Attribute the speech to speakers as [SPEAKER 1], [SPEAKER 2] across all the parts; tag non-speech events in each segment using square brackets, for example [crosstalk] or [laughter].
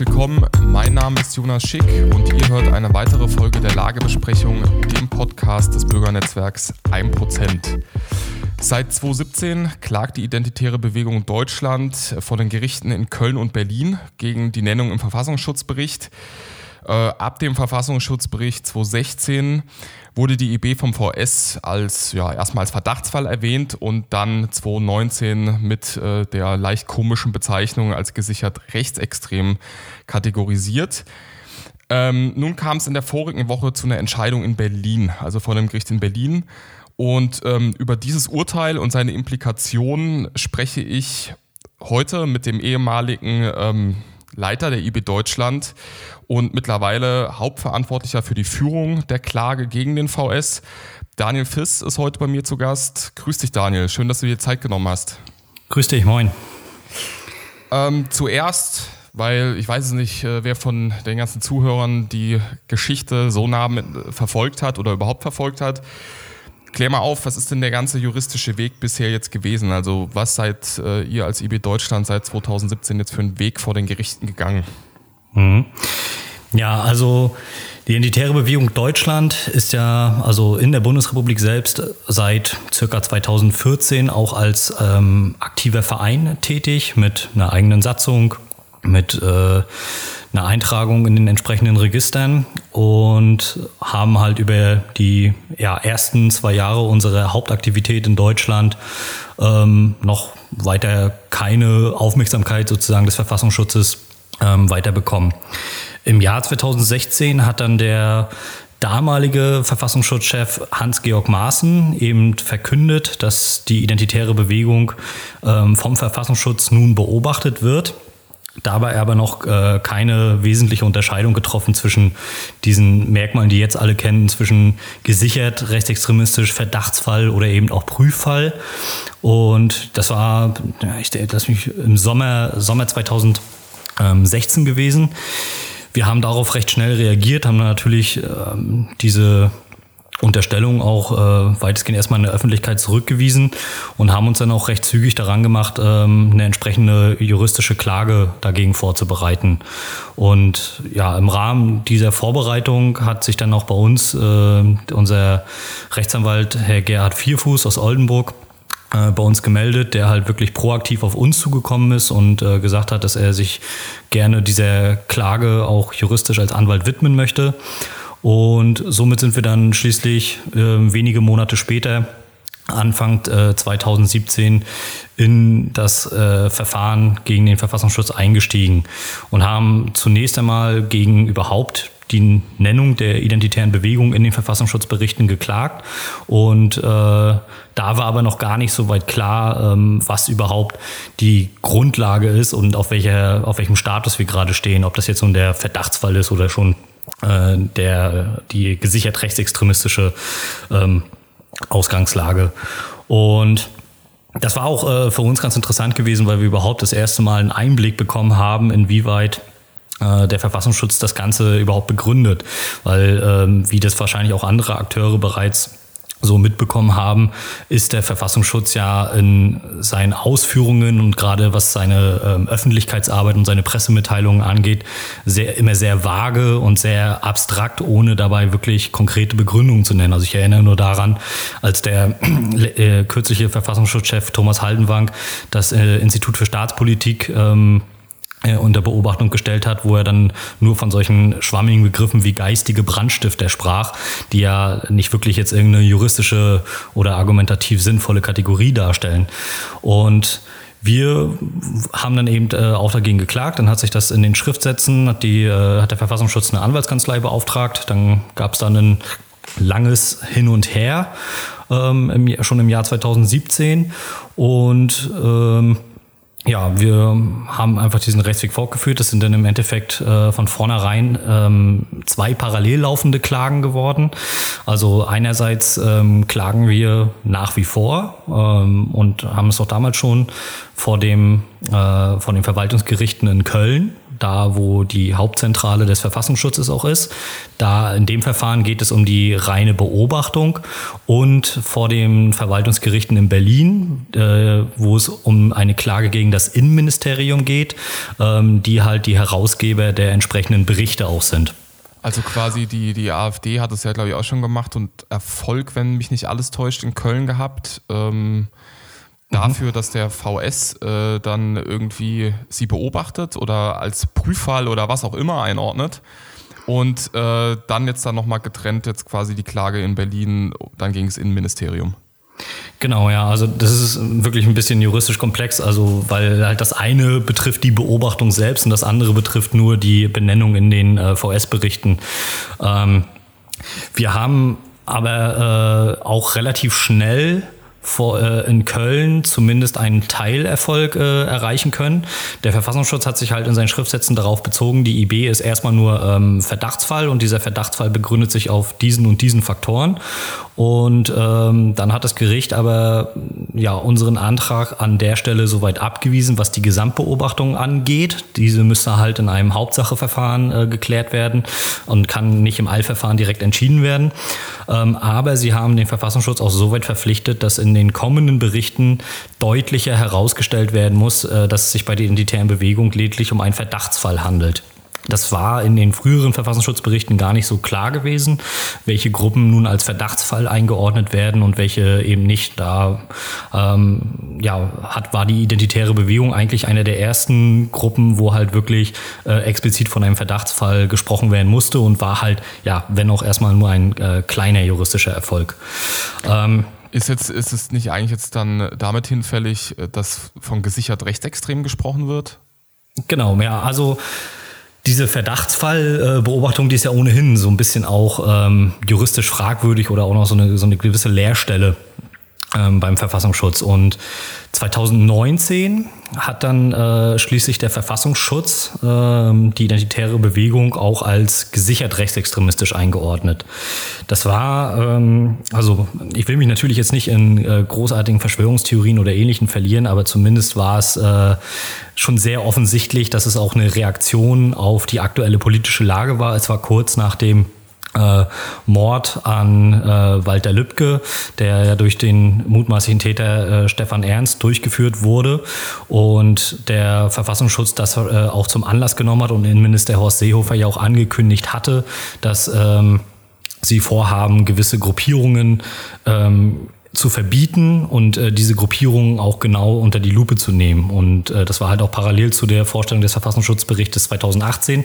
[SPEAKER 1] willkommen. Mein Name ist Jonas Schick und ihr hört eine weitere Folge der Lagebesprechung, dem Podcast des Bürgernetzwerks 1%. Seit 2017 klagt die Identitäre Bewegung Deutschland vor den Gerichten in Köln und Berlin gegen die Nennung im Verfassungsschutzbericht. Äh, ab dem Verfassungsschutzbericht 2016 wurde die IB vom VS als ja, erstmal als Verdachtsfall erwähnt und dann 2019 mit äh, der leicht komischen Bezeichnung als gesichert rechtsextrem kategorisiert. Ähm, nun kam es in der vorigen Woche zu einer Entscheidung in Berlin, also vor dem Gericht in Berlin. Und ähm, über dieses Urteil und seine Implikationen spreche ich heute mit dem ehemaligen ähm, Leiter der IB Deutschland und mittlerweile Hauptverantwortlicher für die Führung der Klage gegen den VS. Daniel Fiss ist heute bei mir zu Gast. Grüß dich, Daniel. Schön, dass du dir Zeit genommen hast.
[SPEAKER 2] Grüß dich, moin.
[SPEAKER 1] Ähm, zuerst, weil ich weiß nicht, äh, wer von den ganzen Zuhörern die Geschichte so nah mit, äh, verfolgt hat oder überhaupt verfolgt hat. Klär mal auf, was ist denn der ganze juristische Weg bisher jetzt gewesen? Also was seid äh, ihr als IB Deutschland seit 2017 jetzt für einen Weg vor den Gerichten gegangen?
[SPEAKER 2] Mhm. Ja, also die Identitäre Bewegung Deutschland ist ja also in der Bundesrepublik selbst seit circa 2014 auch als ähm, aktiver Verein tätig mit einer eigenen Satzung, mit äh, eine Eintragung in den entsprechenden Registern und haben halt über die ja, ersten zwei Jahre unserer Hauptaktivität in Deutschland ähm, noch weiter keine Aufmerksamkeit sozusagen des Verfassungsschutzes ähm, weiterbekommen. Im Jahr 2016 hat dann der damalige Verfassungsschutzchef Hans-Georg Maaßen eben verkündet, dass die identitäre Bewegung ähm, vom Verfassungsschutz nun beobachtet wird Dabei aber noch äh, keine wesentliche Unterscheidung getroffen zwischen diesen Merkmalen, die jetzt alle kennen, zwischen gesichert, rechtsextremistisch, Verdachtsfall oder eben auch Prüffall. Und das war, ich lass mich im Sommer, Sommer 2016 gewesen. Wir haben darauf recht schnell reagiert, haben natürlich ähm, diese Unterstellung auch äh, weitestgehend erstmal in der Öffentlichkeit zurückgewiesen und haben uns dann auch recht zügig daran gemacht, ähm, eine entsprechende juristische Klage dagegen vorzubereiten. Und ja, im Rahmen dieser Vorbereitung hat sich dann auch bei uns äh, unser Rechtsanwalt Herr Gerhard Vierfuß aus Oldenburg äh, bei uns gemeldet, der halt wirklich proaktiv auf uns zugekommen ist und äh, gesagt hat, dass er sich gerne dieser Klage auch juristisch als Anwalt widmen möchte. Und somit sind wir dann schließlich äh, wenige Monate später, Anfang äh, 2017, in das äh, Verfahren gegen den Verfassungsschutz eingestiegen und haben zunächst einmal gegen überhaupt die Nennung der identitären Bewegung in den Verfassungsschutzberichten geklagt. Und äh, da war aber noch gar nicht so weit klar, ähm, was überhaupt die Grundlage ist und auf, welcher, auf welchem Status wir gerade stehen. Ob das jetzt nun der Verdachtsfall ist oder schon äh, der, die gesichert rechtsextremistische ähm, Ausgangslage. Und das war auch äh, für uns ganz interessant gewesen, weil wir überhaupt das erste Mal einen Einblick bekommen haben, inwieweit äh, der Verfassungsschutz das Ganze überhaupt begründet. Weil, ähm, wie das wahrscheinlich auch andere Akteure bereits so mitbekommen haben, ist der Verfassungsschutz ja in seinen Ausführungen und gerade was seine ähm, Öffentlichkeitsarbeit und seine Pressemitteilungen angeht, sehr, immer sehr vage und sehr abstrakt, ohne dabei wirklich konkrete Begründungen zu nennen. Also ich erinnere nur daran, als der äh, kürzliche Verfassungsschutzchef Thomas Haldenwang das äh, Institut für Staatspolitik ähm, äh, unter Beobachtung gestellt hat, wo er dann nur von solchen schwammigen Begriffen wie geistige Brandstifter sprach, die ja nicht wirklich jetzt irgendeine juristische oder argumentativ sinnvolle Kategorie darstellen. Und wir haben dann eben äh, auch dagegen geklagt. Dann hat sich das in den Schriftsätzen, hat, die, äh, hat der Verfassungsschutz eine Anwaltskanzlei beauftragt. Dann gab es dann ein langes Hin und Her, ähm, im, schon im Jahr 2017. Und ähm, ja, wir haben einfach diesen Rechtsweg fortgeführt. Das sind dann im Endeffekt äh, von vornherein ähm, zwei parallel laufende Klagen geworden. Also einerseits ähm, klagen wir nach wie vor ähm, und haben es auch damals schon vor dem äh, von den Verwaltungsgerichten in Köln da wo die Hauptzentrale des Verfassungsschutzes auch ist. Da in dem Verfahren geht es um die reine Beobachtung und vor den Verwaltungsgerichten in Berlin, äh, wo es um eine Klage gegen das Innenministerium geht, ähm, die halt die Herausgeber der entsprechenden Berichte auch sind.
[SPEAKER 1] Also quasi die, die AfD hat es ja, glaube ich, auch schon gemacht und Erfolg, wenn mich nicht alles täuscht, in Köln gehabt. Ähm, dafür, mhm. dass der VS äh, dann irgendwie sie beobachtet oder als Prüffall oder was auch immer einordnet. Und äh, dann jetzt dann nochmal getrennt, jetzt quasi die Klage in Berlin, dann ging es Innenministerium.
[SPEAKER 2] Genau, ja, also das ist wirklich ein bisschen juristisch komplex, also weil halt das eine betrifft die Beobachtung selbst und das andere betrifft nur die Benennung in den äh, VS-Berichten. Ähm, wir haben aber äh, auch relativ schnell vor, äh, in Köln zumindest einen Teilerfolg äh, erreichen können. Der Verfassungsschutz hat sich halt in seinen Schriftsätzen darauf bezogen, die IB ist erstmal nur ähm, Verdachtsfall und dieser Verdachtsfall begründet sich auf diesen und diesen Faktoren. Und ähm, dann hat das Gericht aber ja unseren Antrag an der Stelle soweit abgewiesen, was die Gesamtbeobachtung angeht. Diese müsste halt in einem Hauptsacheverfahren äh, geklärt werden und kann nicht im Eilverfahren direkt entschieden werden. Ähm, aber sie haben den Verfassungsschutz auch soweit verpflichtet, dass in den kommenden Berichten deutlicher herausgestellt werden muss, äh, dass es sich bei der identitären Bewegung lediglich um einen Verdachtsfall handelt. Das war in den früheren Verfassungsschutzberichten gar nicht so klar gewesen, welche Gruppen nun als Verdachtsfall eingeordnet werden und welche eben nicht. Da ähm, ja, hat, war die identitäre Bewegung eigentlich eine der ersten Gruppen, wo halt wirklich äh, explizit von einem Verdachtsfall gesprochen werden musste und war halt, ja, wenn auch erstmal nur ein äh, kleiner juristischer Erfolg.
[SPEAKER 1] Ähm, ist, jetzt, ist es nicht eigentlich jetzt dann damit hinfällig, äh, dass von gesichert rechtsextrem gesprochen wird?
[SPEAKER 2] Genau, ja, also diese Verdachtsfallbeobachtung, die ist ja ohnehin so ein bisschen auch ähm, juristisch fragwürdig oder auch noch so eine, so eine gewisse Leerstelle beim Verfassungsschutz. Und 2019 hat dann äh, schließlich der Verfassungsschutz äh, die identitäre Bewegung auch als gesichert rechtsextremistisch eingeordnet. Das war, ähm, also ich will mich natürlich jetzt nicht in äh, großartigen Verschwörungstheorien oder ähnlichen verlieren, aber zumindest war es äh, schon sehr offensichtlich, dass es auch eine Reaktion auf die aktuelle politische Lage war. Es war kurz nach dem äh, Mord an äh, Walter Lübcke, der ja durch den mutmaßlichen Täter äh, Stefan Ernst durchgeführt wurde und der Verfassungsschutz das äh, auch zum Anlass genommen hat und Innenminister Horst Seehofer ja auch angekündigt hatte, dass ähm, sie vorhaben, gewisse Gruppierungen ähm, zu verbieten und äh, diese Gruppierungen auch genau unter die Lupe zu nehmen. Und äh, das war halt auch parallel zu der Vorstellung des Verfassungsschutzberichtes 2018,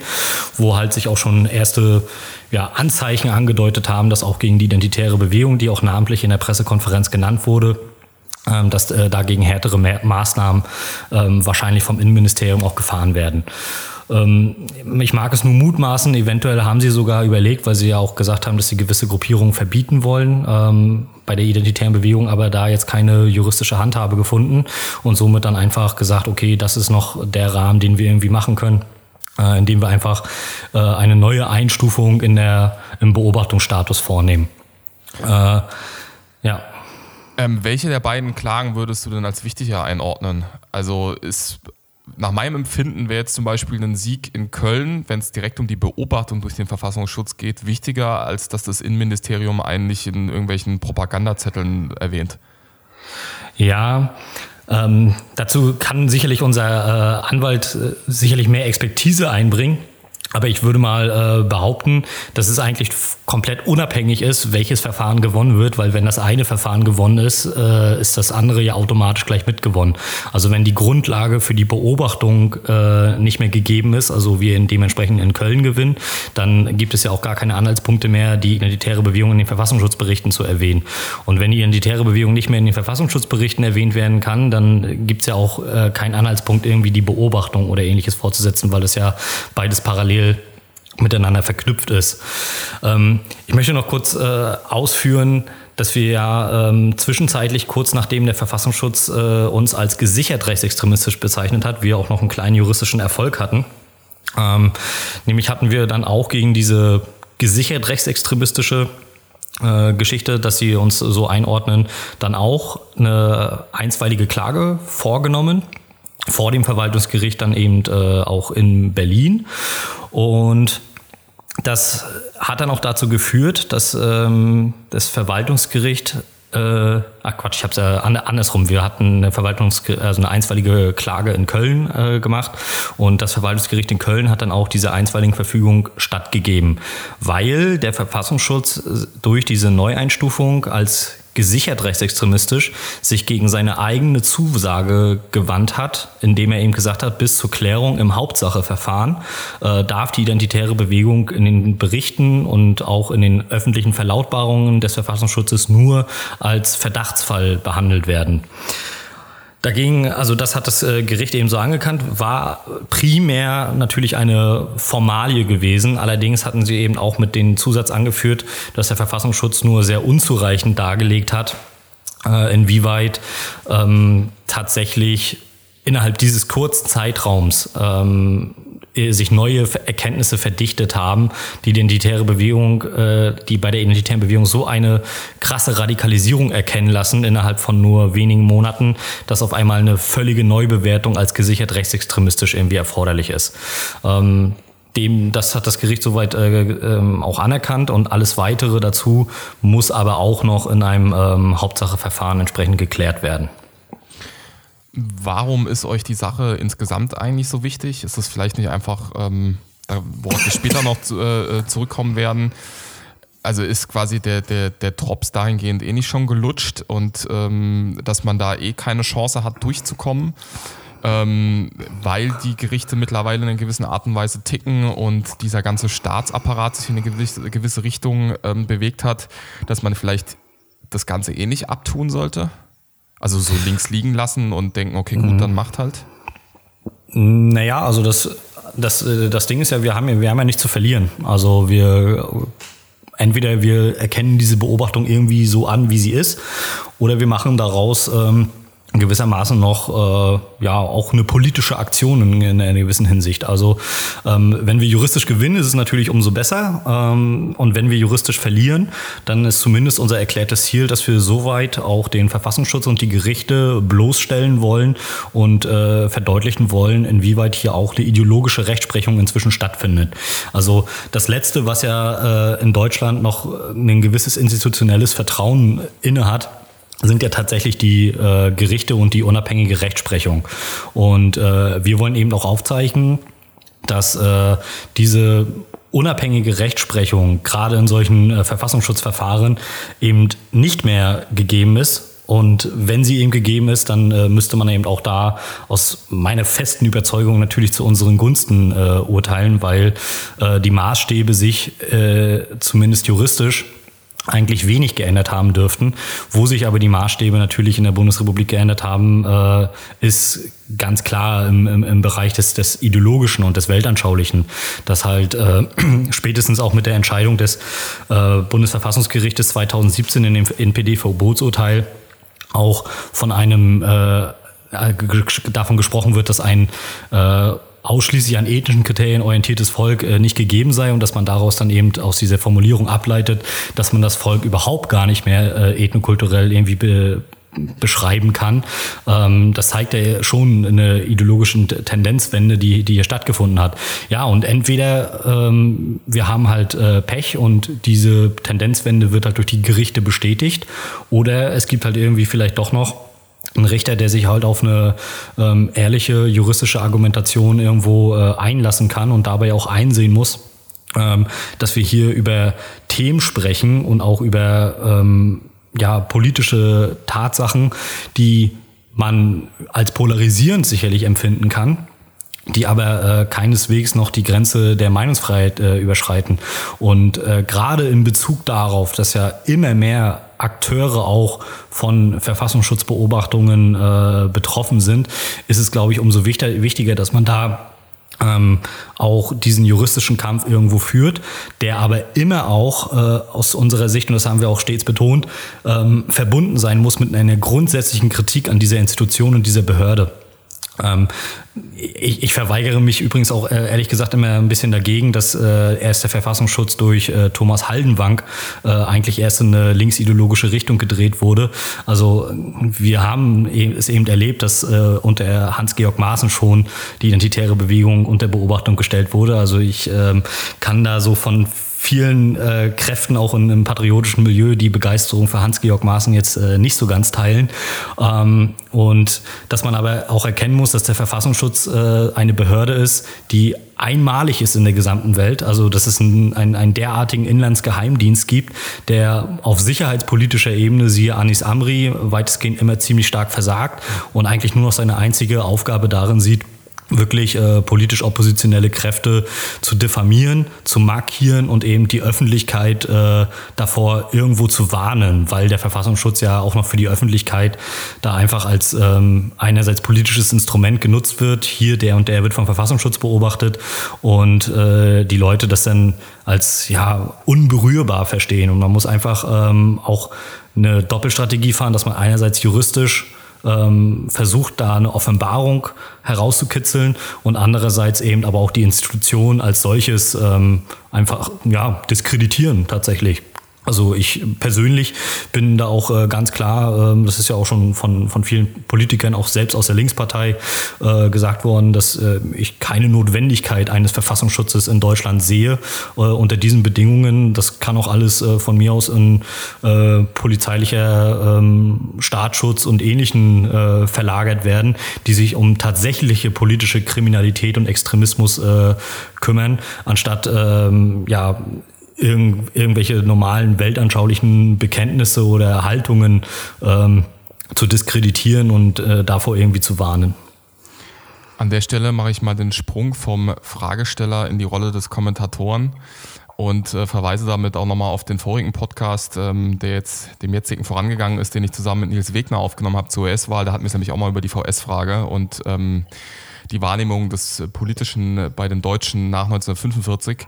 [SPEAKER 2] wo halt sich auch schon erste ja, Anzeichen angedeutet haben, dass auch gegen die identitäre Bewegung, die auch namentlich in der Pressekonferenz genannt wurde, ähm, dass äh, dagegen härtere Maßnahmen ähm, wahrscheinlich vom Innenministerium auch gefahren werden. Ähm, ich mag es nur mutmaßen, eventuell haben sie sogar überlegt, weil sie ja auch gesagt haben, dass sie gewisse Gruppierungen verbieten wollen ähm, bei der identitären Bewegung, aber da jetzt keine juristische Handhabe gefunden und somit dann einfach gesagt, okay, das ist noch der Rahmen, den wir irgendwie machen können. Äh, indem wir einfach äh, eine neue Einstufung in der, im Beobachtungsstatus vornehmen. Äh,
[SPEAKER 1] ja. Ähm, welche der beiden Klagen würdest du denn als wichtiger einordnen? Also ist nach meinem Empfinden wäre jetzt zum Beispiel ein Sieg in Köln, wenn es direkt um die Beobachtung durch den Verfassungsschutz geht, wichtiger, als dass das Innenministerium eigentlich in irgendwelchen Propagandazetteln erwähnt.
[SPEAKER 2] Ja, ähm, dazu kann sicherlich unser äh, Anwalt äh, sicherlich mehr Expertise einbringen. Aber ich würde mal äh, behaupten, dass es eigentlich komplett unabhängig ist, welches Verfahren gewonnen wird, weil wenn das eine Verfahren gewonnen ist, äh, ist das andere ja automatisch gleich mitgewonnen. Also wenn die Grundlage für die Beobachtung äh, nicht mehr gegeben ist, also wir in dementsprechend in Köln gewinnen, dann gibt es ja auch gar keine Anhaltspunkte mehr, die identitäre Bewegung in den Verfassungsschutzberichten zu erwähnen. Und wenn die identitäre Bewegung nicht mehr in den Verfassungsschutzberichten erwähnt werden kann, dann gibt es ja auch äh, keinen Anhaltspunkt, irgendwie die Beobachtung oder ähnliches fortzusetzen, weil das ja beides parallel miteinander verknüpft ist. Ähm, ich möchte noch kurz äh, ausführen, dass wir ja ähm, zwischenzeitlich kurz nachdem der Verfassungsschutz äh, uns als gesichert rechtsextremistisch bezeichnet hat, wir auch noch einen kleinen juristischen Erfolg hatten. Ähm, nämlich hatten wir dann auch gegen diese gesichert rechtsextremistische äh, Geschichte, dass sie uns so einordnen, dann auch eine einstweilige Klage vorgenommen vor dem Verwaltungsgericht dann eben äh, auch in Berlin. Und das hat dann auch dazu geführt, dass ähm, das Verwaltungsgericht äh, ach Quatsch, ich habe es äh, andersrum. Wir hatten eine Verwaltungs also eine einstweilige Klage in Köln äh, gemacht und das Verwaltungsgericht in Köln hat dann auch diese einstweiligen Verfügung stattgegeben, weil der Verfassungsschutz äh, durch diese Neueinstufung als gesichert rechtsextremistisch sich gegen seine eigene Zusage gewandt hat, indem er eben gesagt hat, bis zur Klärung im Hauptsacheverfahren äh, darf die identitäre Bewegung in den Berichten und auch in den öffentlichen Verlautbarungen des Verfassungsschutzes nur als Verdachtsfall behandelt werden. Dagegen, also das hat das äh, Gericht eben so angekannt, war primär natürlich eine Formalie gewesen. Allerdings hatten sie eben auch mit den Zusatz angeführt, dass der Verfassungsschutz nur sehr unzureichend dargelegt hat, äh, inwieweit ähm, tatsächlich innerhalb dieses kurzen Zeitraums ähm, äh, sich neue Erkenntnisse verdichtet haben, die identitäre Bewegung, äh, die bei der identitären Bewegung so eine krasse Radikalisierung erkennen lassen innerhalb von nur wenigen Monaten, dass auf einmal eine völlige Neubewertung als gesichert rechtsextremistisch irgendwie erforderlich ist. Ähm, dem, das hat das Gericht soweit äh, ähm, auch anerkannt und alles weitere dazu muss aber auch noch in einem ähm, Hauptsacheverfahren entsprechend geklärt werden.
[SPEAKER 1] Warum ist euch die Sache insgesamt eigentlich so wichtig? Ist es vielleicht nicht einfach, ähm, worauf wir später noch zu, äh, zurückkommen werden? Also ist quasi der, der, der Drops dahingehend eh nicht schon gelutscht und ähm, dass man da eh keine Chance hat, durchzukommen, ähm, weil die Gerichte mittlerweile in einer gewissen Art und Weise ticken und dieser ganze Staatsapparat sich in eine gewisse, gewisse Richtung ähm, bewegt hat, dass man vielleicht das Ganze eh nicht abtun sollte? Also so links liegen lassen und denken, okay, gut, mhm. dann macht halt?
[SPEAKER 2] Naja, also das, das, äh, das Ding ist ja, wir haben, wir haben ja nichts zu verlieren. Also wir entweder wir erkennen diese Beobachtung irgendwie so an, wie sie ist, oder wir machen daraus ähm, gewissermaßen noch äh, ja auch eine politische Aktion in, in einer gewissen Hinsicht. Also ähm, wenn wir juristisch gewinnen, ist es natürlich umso besser. Ähm, und wenn wir juristisch verlieren, dann ist zumindest unser erklärtes Ziel, dass wir soweit auch den Verfassungsschutz und die Gerichte bloßstellen wollen und äh, verdeutlichen wollen, inwieweit hier auch eine ideologische Rechtsprechung inzwischen stattfindet. Also das Letzte, was ja äh, in Deutschland noch ein gewisses institutionelles Vertrauen innehat, sind ja tatsächlich die äh, Gerichte und die unabhängige Rechtsprechung. Und äh, wir wollen eben auch aufzeichnen, dass äh, diese unabhängige Rechtsprechung gerade in solchen äh, Verfassungsschutzverfahren eben nicht mehr gegeben ist. Und wenn sie eben gegeben ist, dann äh, müsste man eben auch da aus meiner festen Überzeugung natürlich zu unseren Gunsten äh, urteilen, weil äh, die Maßstäbe sich äh, zumindest juristisch eigentlich wenig geändert haben dürften. Wo sich aber die Maßstäbe natürlich in der Bundesrepublik geändert haben, äh, ist ganz klar im, im, im Bereich des, des Ideologischen und des Weltanschaulichen, dass halt äh, [clears throat] spätestens auch mit der Entscheidung des äh, Bundesverfassungsgerichtes 2017 in dem NPD-Verbotsurteil auch von einem äh, davon gesprochen wird, dass ein äh, ausschließlich an ethnischen Kriterien orientiertes Volk äh, nicht gegeben sei und dass man daraus dann eben aus dieser Formulierung ableitet, dass man das Volk überhaupt gar nicht mehr äh, ethnokulturell irgendwie be beschreiben kann. Ähm, das zeigt ja schon eine ideologische Tendenzwende, die, die hier stattgefunden hat. Ja, und entweder ähm, wir haben halt äh, Pech und diese Tendenzwende wird halt durch die Gerichte bestätigt oder es gibt halt irgendwie vielleicht doch noch ein Richter, der sich halt auf eine ähm, ehrliche juristische Argumentation irgendwo äh, einlassen kann und dabei auch einsehen muss, ähm, dass wir hier über Themen sprechen und auch über ähm, ja, politische Tatsachen, die man als polarisierend sicherlich empfinden kann die aber äh, keineswegs noch die Grenze der Meinungsfreiheit äh, überschreiten. Und äh, gerade in Bezug darauf, dass ja immer mehr Akteure auch von Verfassungsschutzbeobachtungen äh, betroffen sind, ist es, glaube ich, umso wichtiger, dass man da ähm, auch diesen juristischen Kampf irgendwo führt, der aber immer auch äh, aus unserer Sicht, und das haben wir auch stets betont, ähm, verbunden sein muss mit einer grundsätzlichen Kritik an dieser Institution und dieser Behörde. Ähm, ich, ich, verweigere mich übrigens auch äh, ehrlich gesagt immer ein bisschen dagegen, dass äh, erst der Verfassungsschutz durch äh, Thomas Haldenwang äh, eigentlich erst in eine linksideologische Richtung gedreht wurde. Also wir haben e-, es eben erlebt, dass äh, unter Hans-Georg Maaßen schon die identitäre Bewegung unter Beobachtung gestellt wurde. Also ich ähm, kann da so von vielen äh, Kräften auch in, im patriotischen Milieu die Begeisterung für Hans-Georg Maaßen jetzt äh, nicht so ganz teilen. Ähm, und dass man aber auch erkennen muss, dass der Verfassungsschutz äh, eine Behörde ist, die einmalig ist in der gesamten Welt. Also dass es einen, einen, einen derartigen Inlandsgeheimdienst gibt, der auf sicherheitspolitischer Ebene, siehe Anis Amri, weitestgehend immer ziemlich stark versagt und eigentlich nur noch seine einzige Aufgabe darin sieht, wirklich äh, politisch oppositionelle Kräfte zu diffamieren, zu markieren und eben die Öffentlichkeit äh, davor irgendwo zu warnen, weil der Verfassungsschutz ja auch noch für die Öffentlichkeit da einfach als ähm, einerseits politisches Instrument genutzt wird. Hier der und der wird vom Verfassungsschutz beobachtet und äh, die Leute das dann als ja unberührbar verstehen und man muss einfach ähm, auch eine Doppelstrategie fahren, dass man einerseits juristisch ähm, versucht, da eine Offenbarung herauszukitzeln und andererseits eben aber auch die Institution als solches ähm, einfach ja, diskreditieren tatsächlich. Also ich persönlich bin da auch äh, ganz klar, ähm, das ist ja auch schon von, von vielen Politikern, auch selbst aus der Linkspartei, äh, gesagt worden, dass äh, ich keine Notwendigkeit eines Verfassungsschutzes in Deutschland sehe unter diesen Bedingungen. Das kann auch alles von mir aus in polizeilicher ähm, Staatsschutz und ähnlichen äh, verlagert werden, die sich um tatsächliche politische Kriminalität und Extremismus kümmern, anstatt ähm, ja irgend, irgendwelche normalen weltanschaulichen Bekenntnisse oder Haltungen ähm, zu diskreditieren und äh, davor irgendwie zu warnen.
[SPEAKER 1] An der Stelle mache ich mal den Sprung vom Fragesteller in die Rolle des Kommentatoren und äh, verweise damit auch nochmal auf den vorigen Podcast, ähm, der jetzt dem jetzigen vorangegangen ist, den ich zusammen mit Nils Wegner aufgenommen habe zur US-Wahl. Da hatten wir es nämlich auch mal über die VS-Frage und ähm, die Wahrnehmung des Politischen bei den Deutschen nach 1945.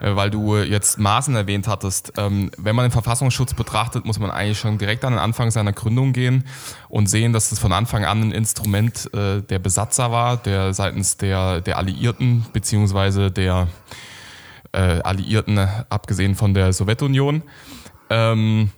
[SPEAKER 1] Äh, weil du jetzt Maßen erwähnt hattest. Ähm, wenn man den Verfassungsschutz betrachtet, muss man eigentlich schon direkt an den Anfang seiner Gründung gehen und sehen, dass es von Anfang an ein Instrument äh, der Besatzer war, der seitens der, der Alliierten beziehungsweise der äh, Alliierten, abgesehen von der Sowjetunion. Ähm,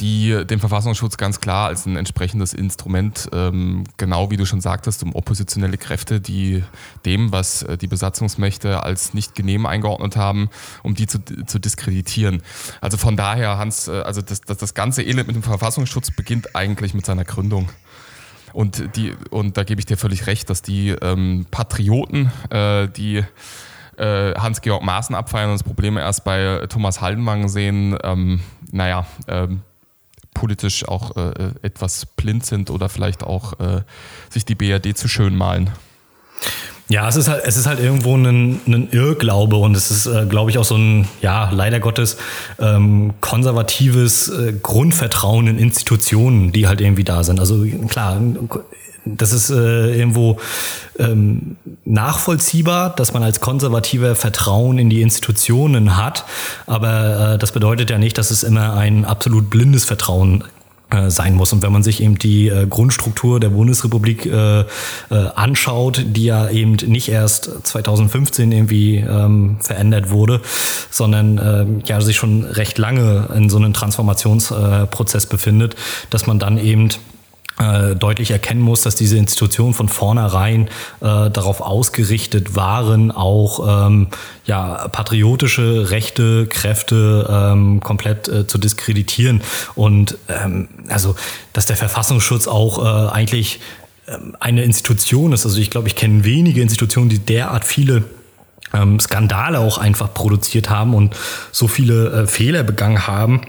[SPEAKER 1] die den Verfassungsschutz ganz klar als ein entsprechendes Instrument, ähm, genau wie du schon sagtest, um oppositionelle Kräfte, die dem, was äh, die Besatzungsmächte als nicht genehm eingeordnet haben, um die zu, zu diskreditieren. Also von daher, Hans, äh, also das, das, das ganze Elend mit dem Verfassungsschutz beginnt eigentlich mit seiner Gründung. Und, die, und da gebe ich dir völlig recht, dass die ähm, Patrioten, äh, die äh, Hans-Georg Maaßen abfeiern und das Problem erst bei Thomas Haldenwang sehen, ähm, naja, ähm, politisch auch äh, etwas blind sind oder vielleicht auch äh, sich die BRD zu schön malen.
[SPEAKER 2] Ja, es ist halt, es ist halt irgendwo ein, ein Irrglaube und es ist, äh, glaube ich, auch so ein, ja, leider Gottes, ähm, konservatives äh, Grundvertrauen in Institutionen, die halt irgendwie da sind. Also klar, das ist äh, irgendwo ähm, nachvollziehbar, dass man als Konservativer Vertrauen in die Institutionen hat, aber äh, das bedeutet ja nicht, dass es immer ein absolut blindes Vertrauen äh, sein muss. Und wenn man sich eben die äh, Grundstruktur der Bundesrepublik äh, äh, anschaut, die ja eben nicht erst 2015 irgendwie ähm, verändert wurde, sondern äh, ja sich schon recht lange in so einem Transformationsprozess befindet, dass man dann eben äh, deutlich erkennen muss, dass diese Institutionen von vornherein äh, darauf ausgerichtet waren, auch ähm, ja, patriotische rechte Kräfte ähm, komplett äh, zu diskreditieren. Und ähm, also, dass der Verfassungsschutz auch äh, eigentlich ähm, eine Institution ist. Also ich glaube, ich kenne wenige Institutionen, die derart viele ähm, Skandale auch einfach produziert haben und so viele äh, Fehler begangen haben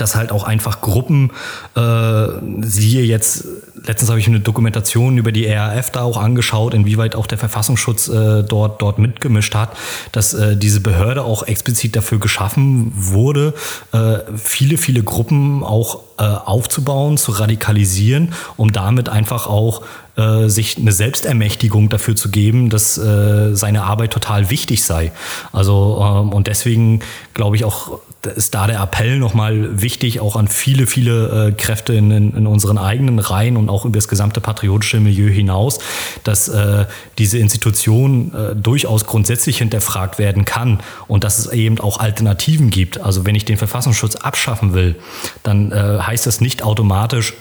[SPEAKER 2] dass halt auch einfach Gruppen, äh, siehe jetzt, letztens habe ich eine Dokumentation über die RAF da auch angeschaut, inwieweit auch der Verfassungsschutz äh, dort, dort mitgemischt hat, dass äh, diese Behörde auch explizit dafür geschaffen wurde, äh, viele, viele Gruppen auch äh, aufzubauen, zu radikalisieren, um damit einfach auch äh, sich eine Selbstermächtigung dafür zu geben, dass äh, seine Arbeit total wichtig sei. Also ähm, und deswegen glaube ich auch, ist da der Appell nochmal wichtig, auch an viele, viele äh, Kräfte in, in, unseren eigenen Reihen und auch über das gesamte patriotische Milieu hinaus, dass äh, diese Institution äh, durchaus grundsätzlich hinterfragt werden kann und dass es eben auch Alternativen gibt. Also wenn ich den Verfassungsschutz abschaffen will, dann äh, heißt das nicht automatisch,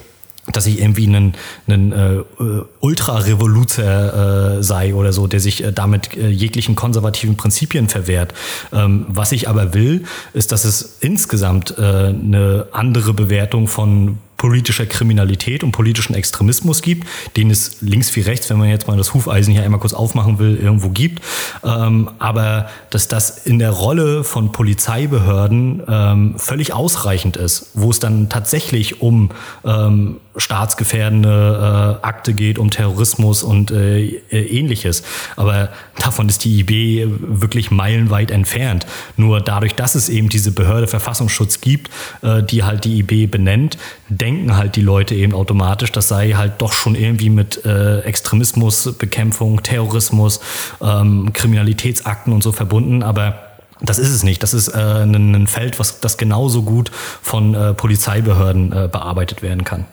[SPEAKER 2] dass ich irgendwie ein einen äh, Ultra-Revoluzer äh, sei oder so, der sich äh, damit äh, jeglichen konservativen Prinzipien verwehrt. Ähm, was ich aber will, ist, dass es insgesamt äh, eine andere Bewertung von politischer Kriminalität und politischen Extremismus gibt, den es links wie rechts, wenn man jetzt mal das Hufeisen hier einmal kurz aufmachen will, irgendwo gibt. Ähm, aber dass das in der Rolle von Polizeibehörden ähm, völlig ausreichend ist, wo es dann tatsächlich um ähm, staatsgefährdende äh, Akte geht, um Terrorismus und äh, äh ähnliches. Aber davon ist die IB wirklich meilenweit entfernt. Nur dadurch, dass es eben diese Behörde Verfassungsschutz gibt, äh, die halt die IB benennt, denken halt die Leute eben automatisch, das sei halt doch schon irgendwie mit äh, Extremismusbekämpfung, Terrorismus, ähm, Kriminalitätsakten und so verbunden, aber das ist es nicht. Das ist äh, ein, ein, Feld, was das genauso gut von äh, Polizeibehörden äh, bearbeitet werden kann.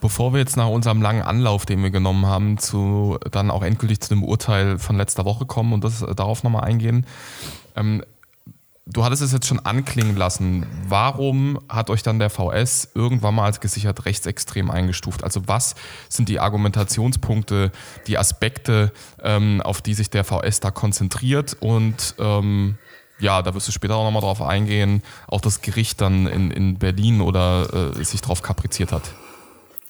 [SPEAKER 1] Bevor wir jetzt nach unserem langen Anlauf, den wir genommen haben, zu dann auch endgültig zu dem Urteil von letzter Woche kommen und das darauf nochmal eingehen, ähm, Du hattest es jetzt schon anklingen lassen. Warum hat euch dann der VS irgendwann mal als gesichert rechtsextrem eingestuft? Also was sind die Argumentationspunkte, die Aspekte, ähm, auf die sich der VS da konzentriert? Und ähm, ja, da wirst du später auch nochmal drauf eingehen, auch das Gericht dann in, in Berlin oder äh, sich drauf kapriziert hat.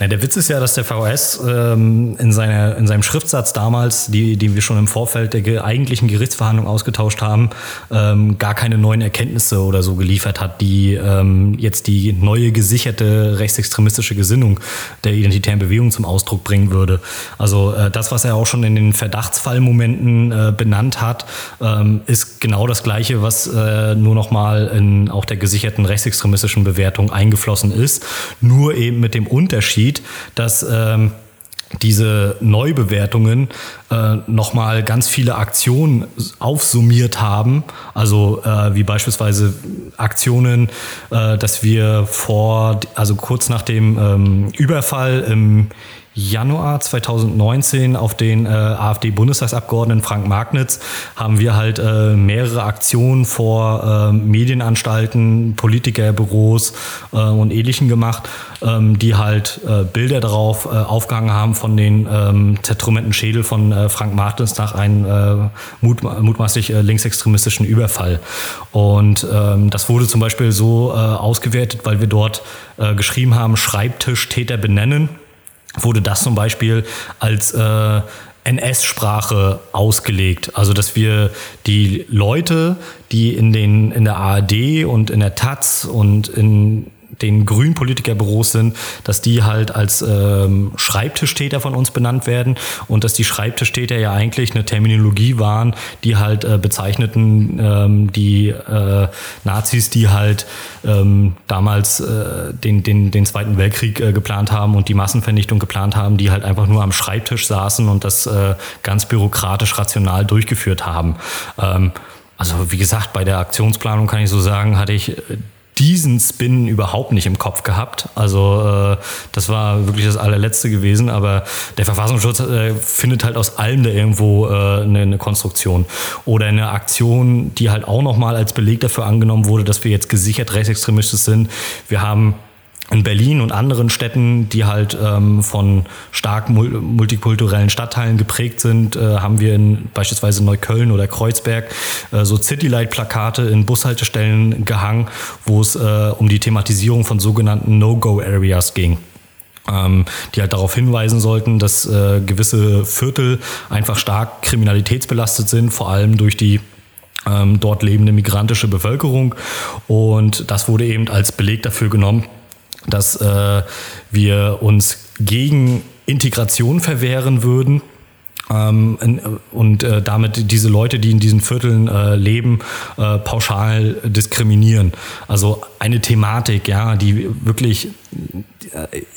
[SPEAKER 2] Ja, der Witz ist ja, dass der VHS ähm, in, seiner, in seinem Schriftsatz damals, die, den wir schon im Vorfeld der eigentlichen Gerichtsverhandlung ausgetauscht haben, ähm, gar keine neuen Erkenntnisse oder so geliefert hat, die ähm, jetzt die neue gesicherte rechtsextremistische Gesinnung der identitären Bewegung zum Ausdruck bringen würde. Also äh, das, was er auch schon in den Verdachtsfallmomenten äh, benannt hat, ähm, ist genau das Gleiche, was äh, nur nochmal in auch der gesicherten rechtsextremistischen Bewertung eingeflossen ist, nur eben mit dem Unterschied, sieht, dass ähm, diese Neubewertungen äh, nochmal ganz viele Aktionen aufsummiert haben. Also äh, wie beispielsweise Aktionen, äh, dass wir vor, also kurz nach dem ähm, Überfall im Januar 2019 auf den äh, AfD-Bundestagsabgeordneten Frank Magnitz haben wir halt äh, mehrere Aktionen vor äh, Medienanstalten, Politikerbüros äh, und Ähnlichem gemacht, ähm, die halt äh, Bilder darauf äh, aufgehangen haben von den ähm, zertrümmerten Schädel von Frank Magnitz nach einem äh, mut, mutmaßlich linksextremistischen Überfall. Und ähm, das wurde zum Beispiel so ausgewertet, weil wir dort geschrieben haben, Schreibtisch Täter benennen wurde das zum Beispiel als äh, NS-Sprache ausgelegt. Also dass wir die Leute, die in, den, in der ARD und in der Taz und in den grünen Politikerbüros sind, dass die halt als ähm, Schreibtischtäter von uns benannt werden und dass die Schreibtischtäter ja eigentlich eine Terminologie waren, die halt äh, bezeichneten ähm, die äh, Nazis, die halt ähm, damals äh, den, den, den Zweiten Weltkrieg äh, geplant haben und die Massenvernichtung geplant haben, die halt einfach nur am Schreibtisch saßen und das äh, ganz bürokratisch rational durchgeführt haben. Ähm, also wie gesagt, bei der Aktionsplanung kann ich so sagen, hatte ich äh, diesen Spin überhaupt nicht im Kopf gehabt. Also äh, das war wirklich das allerletzte gewesen, aber der Verfassungsschutz äh, findet halt aus allem da irgendwo äh, eine, eine, Konstruktion. Oder eine Aktion, die halt auch nochmal als Beleg dafür angenommen wurde, dass wir jetzt gesichert rechtsextremistisch sind. Wir haben in Berlin und anderen Städten, die halt ähm, von stark multikulturellen Stadtteilen geprägt sind, äh, haben wir in beispielsweise Neukölln oder Kreuzberg äh, so Citylight-Plakate in Bushaltestellen gehangen, wo es äh, um die Thematisierung von sogenannten No-Go-Areas ging. Ähm, die halt darauf hinweisen sollten, dass äh, gewisse Viertel einfach stark kriminalitätsbelastet sind, vor allem durch die ähm, dort lebende migrantische Bevölkerung. Und das wurde eben als Beleg dafür genommen, dass äh, wir uns gegen Integration verwehren würden ähm, und äh, damit diese Leute, die in diesen Vierteln äh, leben, äh, pauschal diskriminieren. Also eine Thematik, ja, die wirklich,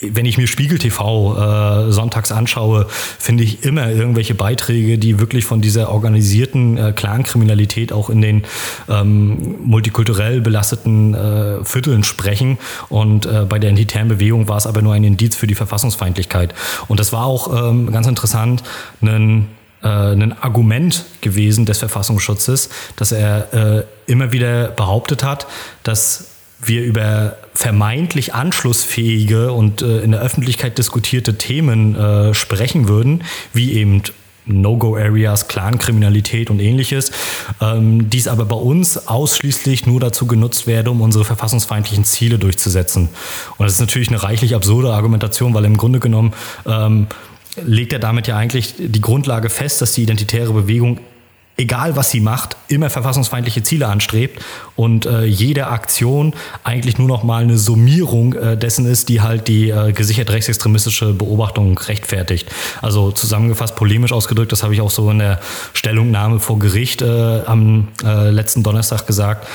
[SPEAKER 2] wenn ich mir Spiegel TV äh, sonntags anschaue, finde ich immer irgendwelche Beiträge, die wirklich von dieser organisierten äh, Clankriminalität auch in den ähm, multikulturell belasteten äh, Vierteln sprechen. Und äh, bei der identitären Bewegung war es aber nur ein Indiz für die Verfassungsfeindlichkeit. Und das war auch ähm, ganz interessant, ein äh, ein Argument gewesen des Verfassungsschutzes, dass er äh, immer wieder behauptet hat, dass wir über vermeintlich anschlussfähige und äh, in der Öffentlichkeit diskutierte Themen äh, sprechen würden, wie eben No-Go-Areas, Clankriminalität und ähnliches, ähm, dies aber bei uns ausschließlich nur dazu genutzt werde, um unsere verfassungsfeindlichen Ziele durchzusetzen. Und das ist natürlich eine reichlich absurde Argumentation, weil im Grunde genommen ähm, legt er damit ja eigentlich die Grundlage fest, dass die identitäre Bewegung egal was sie macht, immer verfassungsfeindliche Ziele anstrebt und äh, jede Aktion eigentlich nur noch mal eine Summierung äh, dessen ist, die halt die äh, gesichert rechtsextremistische Beobachtung rechtfertigt. Also zusammengefasst, polemisch ausgedrückt, das habe ich auch so in der Stellungnahme vor Gericht äh, am äh, letzten Donnerstag gesagt.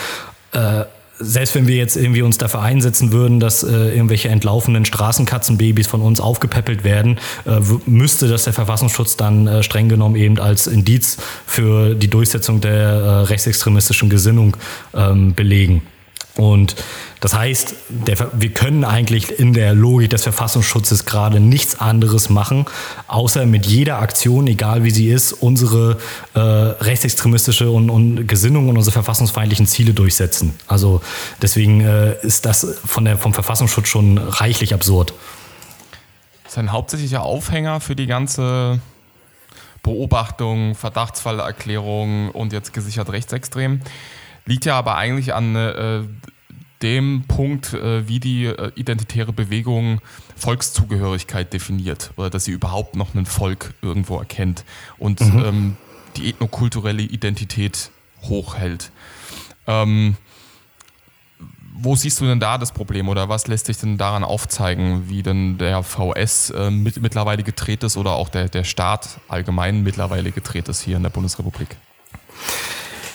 [SPEAKER 2] Selbst wenn wir jetzt irgendwie uns dafür einsetzen würden, dass äh, irgendwelche entlaufenden Straßenkatzenbabys von uns aufgepäppelt werden, äh, müsste das der Verfassungsschutz dann äh, streng genommen eben als Indiz für die Durchsetzung der äh, rechtsextremistischen Gesinnung ähm, belegen. Und das heißt, der, wir können eigentlich in der Logik des Verfassungsschutzes gerade nichts anderes machen, außer mit jeder Aktion, egal wie sie ist, unsere äh, rechtsextremistische und, und Gesinnung und unsere verfassungsfeindlichen Ziele durchsetzen. Also deswegen äh, ist das von der, vom Verfassungsschutz schon reichlich absurd.
[SPEAKER 1] Das ist ein hauptsächlicher Aufhänger für die ganze Beobachtung, Verdachtsfallerklärung und jetzt gesichert rechtsextrem. Liegt ja aber eigentlich an äh, dem Punkt, äh, wie die äh, identitäre Bewegung Volkszugehörigkeit definiert oder dass sie überhaupt noch ein Volk irgendwo erkennt und mhm. ähm, die ethnokulturelle Identität hochhält. Ähm, wo siehst du denn da das Problem oder was lässt sich denn daran aufzeigen, wie denn der VS äh, mit, mittlerweile gedreht ist oder auch der, der Staat allgemein mittlerweile gedreht ist hier in der Bundesrepublik?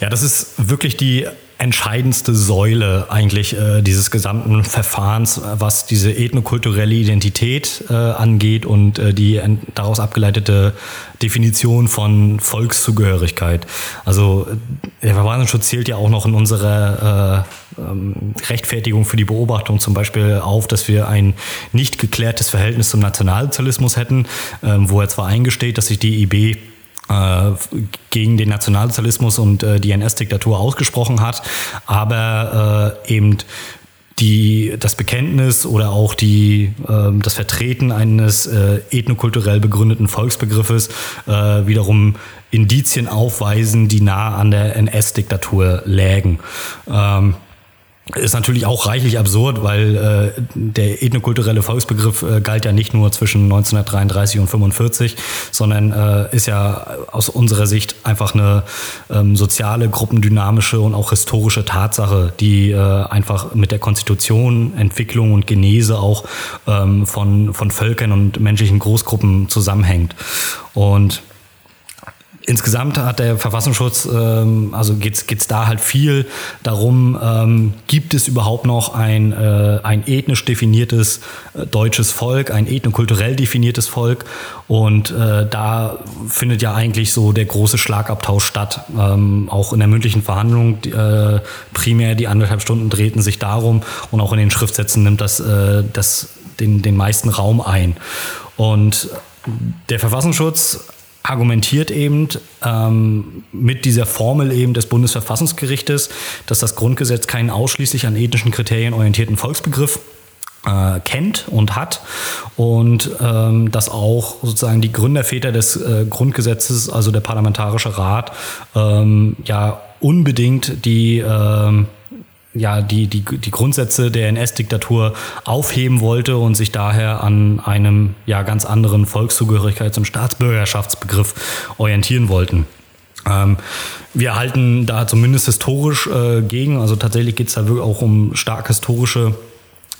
[SPEAKER 2] Ja, das ist wirklich die entscheidendste Säule eigentlich äh, dieses gesamten Verfahrens, was diese ethnokulturelle Identität äh, angeht und äh, die daraus abgeleitete Definition von Volkszugehörigkeit. Also der Verfassungsschutz zählt ja auch noch in unserer äh, ähm, Rechtfertigung für die Beobachtung zum Beispiel auf, dass wir ein nicht geklärtes Verhältnis zum Nationalsozialismus hätten, ähm, wo er zwar eingesteht, dass sich die IB äh, gegen den Nationalsozialismus und äh, die NS-Diktatur ausgesprochen hat, aber äh, eben die, das Bekenntnis oder auch die, äh, das Vertreten eines äh, ethnokulturell begründeten Volksbegriffes äh, wiederum Indizien aufweisen, die nah an der NS-Diktatur lägen. Ähm, ist natürlich auch reichlich absurd, weil äh, der ethnokulturelle Volksbegriff äh, galt ja nicht nur zwischen 1933 und 45, sondern äh, ist ja aus unserer Sicht einfach eine ähm, soziale, gruppendynamische und auch historische Tatsache, die äh, einfach mit der Konstitution, Entwicklung und Genese auch ähm, von, von Völkern und menschlichen Großgruppen zusammenhängt. Und Insgesamt hat der Verfassungsschutz, ähm, also geht es da halt viel darum, ähm, gibt es überhaupt noch ein, äh, ein ethnisch definiertes äh, deutsches Volk, ein ethnokulturell definiertes Volk und äh, da findet ja eigentlich so der große Schlagabtausch statt. Ähm, auch in der mündlichen Verhandlung äh, primär die anderthalb Stunden drehten sich darum und auch in den Schriftsätzen nimmt das, äh, das den, den meisten Raum ein. Und der Verfassungsschutz argumentiert eben ähm, mit dieser Formel eben des Bundesverfassungsgerichtes, dass das Grundgesetz keinen ausschließlich an ethnischen Kriterien orientierten Volksbegriff äh, kennt und hat und ähm, dass auch sozusagen die Gründerväter des äh, Grundgesetzes, also der Parlamentarische Rat, ähm, ja unbedingt die ähm, ja, die, die, die Grundsätze der NS-Diktatur aufheben wollte und sich daher an einem ja, ganz anderen Volkszugehörigkeits- und Staatsbürgerschaftsbegriff orientieren wollten. Ähm, wir halten da zumindest historisch äh, gegen, also tatsächlich geht es da wirklich auch um stark historische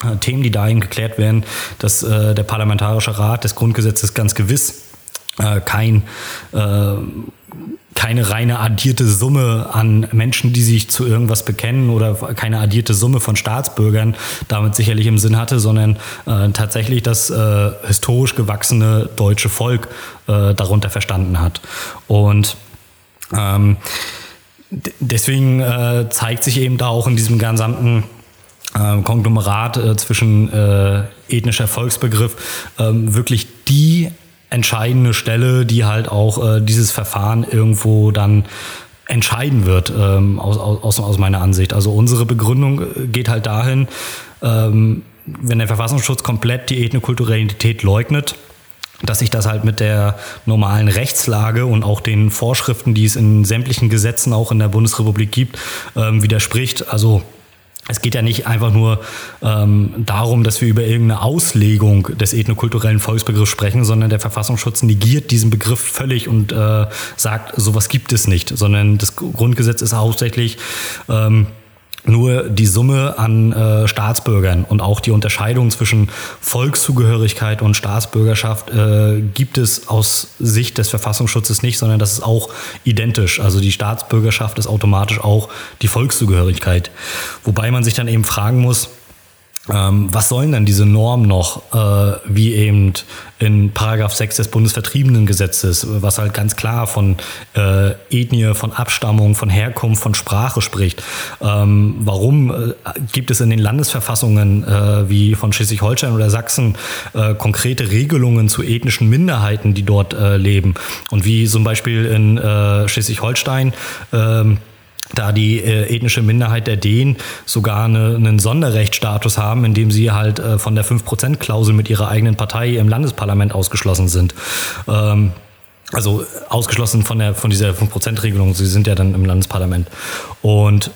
[SPEAKER 2] äh, Themen, die da eben geklärt werden, dass äh, der Parlamentarische Rat des Grundgesetzes ganz gewiss äh, kein äh, keine reine addierte Summe an Menschen, die sich zu irgendwas bekennen oder keine addierte Summe von Staatsbürgern damit sicherlich im Sinn hatte, sondern äh, tatsächlich das äh, historisch gewachsene deutsche Volk äh, darunter verstanden hat. Und ähm, deswegen äh, zeigt sich eben da auch in diesem gesamten äh, Konglomerat äh, zwischen äh, ethnischer Volksbegriff ähm, wirklich die entscheidende Stelle, die halt auch äh, dieses Verfahren irgendwo dann entscheiden wird, ähm, aus, aus, aus meiner Ansicht. Also unsere Begründung äh, geht halt dahin, ähm, wenn der Verfassungsschutz komplett die ethnokulturelle Identität leugnet, dass sich das halt mit der normalen Rechtslage und auch den Vorschriften, die es in sämtlichen Gesetzen auch in der Bundesrepublik gibt, ähm, widerspricht. Also es geht ja nicht einfach nur ähm, darum, dass wir über irgendeine Auslegung des ethnokulturellen Volksbegriffs sprechen, sondern der Verfassungsschutz negiert diesen Begriff völlig und äh, sagt, sowas gibt es nicht, sondern das Grundgesetz ist hauptsächlich ähm, nur die Summe an äh, Staatsbürgern und auch die Unterscheidung zwischen Volkszugehörigkeit und Staatsbürgerschaft äh, gibt es aus Sicht des Verfassungsschutzes nicht, sondern das ist auch identisch. Also die Staatsbürgerschaft ist automatisch auch die Volkszugehörigkeit. Wobei man sich dann eben fragen muss, ähm, was sollen denn diese Normen noch, äh, wie eben in Paragraph 6 des Bundesvertriebenengesetzes, was halt ganz klar von äh, Ethnie, von Abstammung, von Herkunft, von Sprache spricht. Ähm, warum äh, gibt es in den Landesverfassungen äh, wie von Schleswig-Holstein oder Sachsen äh, konkrete Regelungen zu ethnischen Minderheiten, die dort äh, leben? Und wie zum Beispiel in Schleswig-Holstein ähm, da die äh, ethnische Minderheit der Dänen sogar eine, einen Sonderrechtsstatus haben, indem sie halt äh, von der 5%-Klausel mit ihrer eigenen Partei im Landesparlament ausgeschlossen sind. Ähm, also ausgeschlossen von, der, von dieser 5%-Regelung. Sie sind ja dann im Landesparlament. Und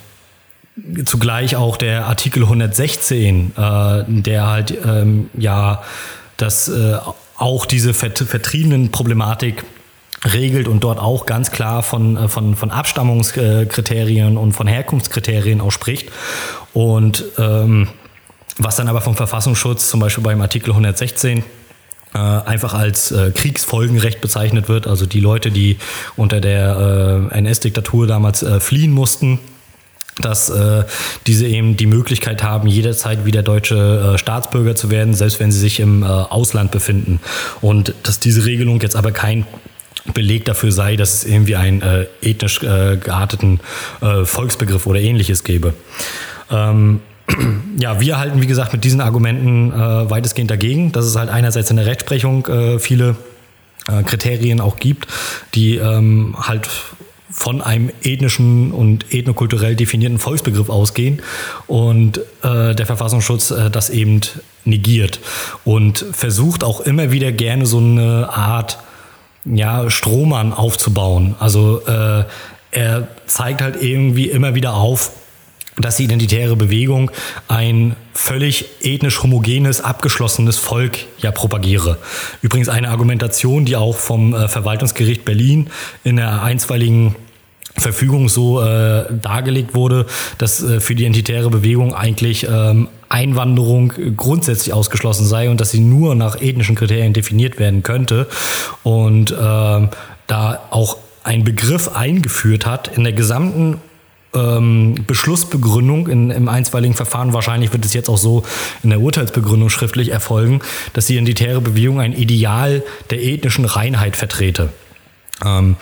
[SPEAKER 2] zugleich auch der Artikel 116, äh, der halt ähm, ja das äh, auch diese Vert vertriebenen Problematik regelt und dort auch ganz klar von, äh, von, von Abstammungskriterien und von Herkunftskriterien auch spricht. Und ähm, was dann aber vom Verfassungsschutz, zum Beispiel beim Artikel 116, äh, einfach als äh, Kriegsfolgenrecht bezeichnet wird. Also die Leute, die unter der äh, NS-Diktatur damals äh, fliehen mussten, dass äh, diese eben die Möglichkeit haben, jederzeit wieder deutsche äh, Staatsbürger zu werden, selbst wenn sie sich im äh, Ausland befinden. Und dass diese Regelung jetzt aber kein Beleg dafür sei, dass es irgendwie einen äh, ethnisch äh, gearteten äh, Volksbegriff oder ähnliches gäbe. Ähm, [clears throat] ja, wir halten, wie gesagt, mit diesen Argumenten äh, weitestgehend dagegen, dass es halt einerseits in der Rechtsprechung äh, viele äh, Kriterien auch gibt, die ähm, halt von einem ethnischen und ethnokulturell definierten Volksbegriff ausgehen und äh, der Verfassungsschutz äh, das eben negiert und versucht auch immer wieder gerne so eine Art ja, Strohmann aufzubauen. Also äh, er zeigt halt irgendwie immer wieder auf, dass die identitäre Bewegung ein völlig ethnisch homogenes, abgeschlossenes Volk ja propagiere. Übrigens eine Argumentation, die auch vom äh, Verwaltungsgericht Berlin in der einstweiligen Verfügung so äh, dargelegt wurde, dass äh, für die identitäre Bewegung eigentlich ähm, Einwanderung grundsätzlich ausgeschlossen sei und dass sie nur nach ethnischen Kriterien definiert werden könnte und ähm, da auch ein Begriff eingeführt hat in der gesamten ähm, Beschlussbegründung in, im einstweiligen Verfahren, wahrscheinlich wird es jetzt auch so in der Urteilsbegründung schriftlich erfolgen, dass die identitäre Bewegung ein Ideal der ethnischen Reinheit vertrete. Ähm,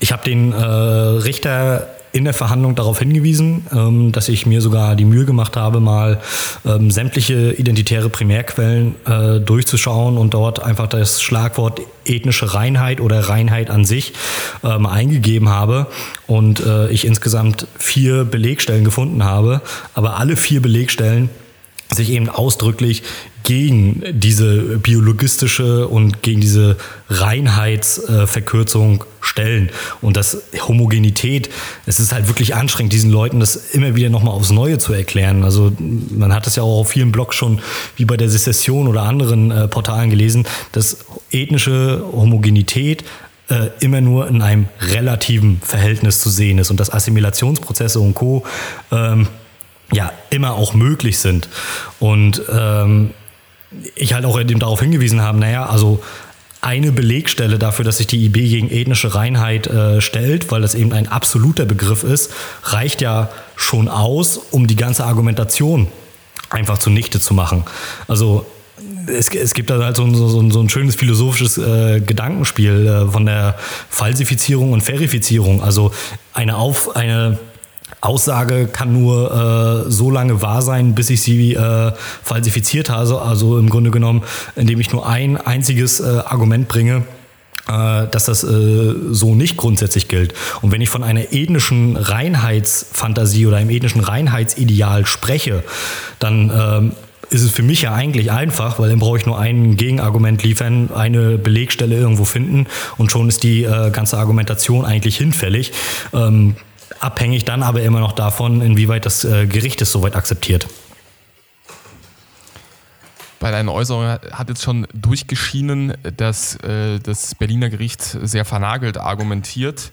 [SPEAKER 2] ich habe den äh, Richter in der Verhandlung darauf hingewiesen, ähm, dass ich mir sogar die Mühe gemacht habe, mal ähm, sämtliche identitäre Primärquellen äh, durchzuschauen und dort einfach das Schlagwort ethnische Reinheit oder Reinheit an sich ähm, eingegeben habe und äh, ich insgesamt vier Belegstellen gefunden habe, aber alle vier Belegstellen sich eben ausdrücklich gegen diese biologistische und gegen diese Reinheitsverkürzung stellen. Und das Homogenität, es ist halt wirklich anstrengend, diesen Leuten das immer wieder nochmal aufs Neue zu erklären. Also man hat es ja auch auf vielen Blogs schon, wie bei der Secession oder anderen äh, Portalen gelesen, dass ethnische Homogenität äh, immer nur in einem relativen Verhältnis zu sehen ist und dass Assimilationsprozesse und Co. Ähm, ja immer auch möglich sind. Und ähm, ich halt auch eben darauf hingewiesen habe, naja, also eine Belegstelle dafür, dass sich die IB gegen ethnische Reinheit äh, stellt, weil das eben ein absoluter Begriff ist, reicht ja schon aus, um die ganze Argumentation einfach zunichte zu machen. Also es, es gibt da halt so, so, so ein schönes philosophisches äh, Gedankenspiel äh, von der Falsifizierung und Verifizierung. Also eine, Auf, eine Aussage kann nur äh, so lange wahr sein, bis ich sie äh, falsifiziert habe. Also im Grunde genommen, indem ich nur ein einziges äh, Argument bringe, äh, dass das äh, so nicht grundsätzlich gilt. Und wenn ich von einer ethnischen Reinheitsfantasie oder einem ethnischen Reinheitsideal spreche, dann ähm, ist es für mich ja eigentlich einfach, weil dann brauche ich nur ein Gegenargument liefern, eine Belegstelle irgendwo finden und schon ist die äh, ganze Argumentation eigentlich hinfällig. Ähm, abhängig dann aber immer noch davon, inwieweit das äh, Gericht es soweit akzeptiert.
[SPEAKER 1] Bei deinen Äußerungen hat jetzt schon durchgeschienen, dass äh, das Berliner Gericht sehr vernagelt argumentiert.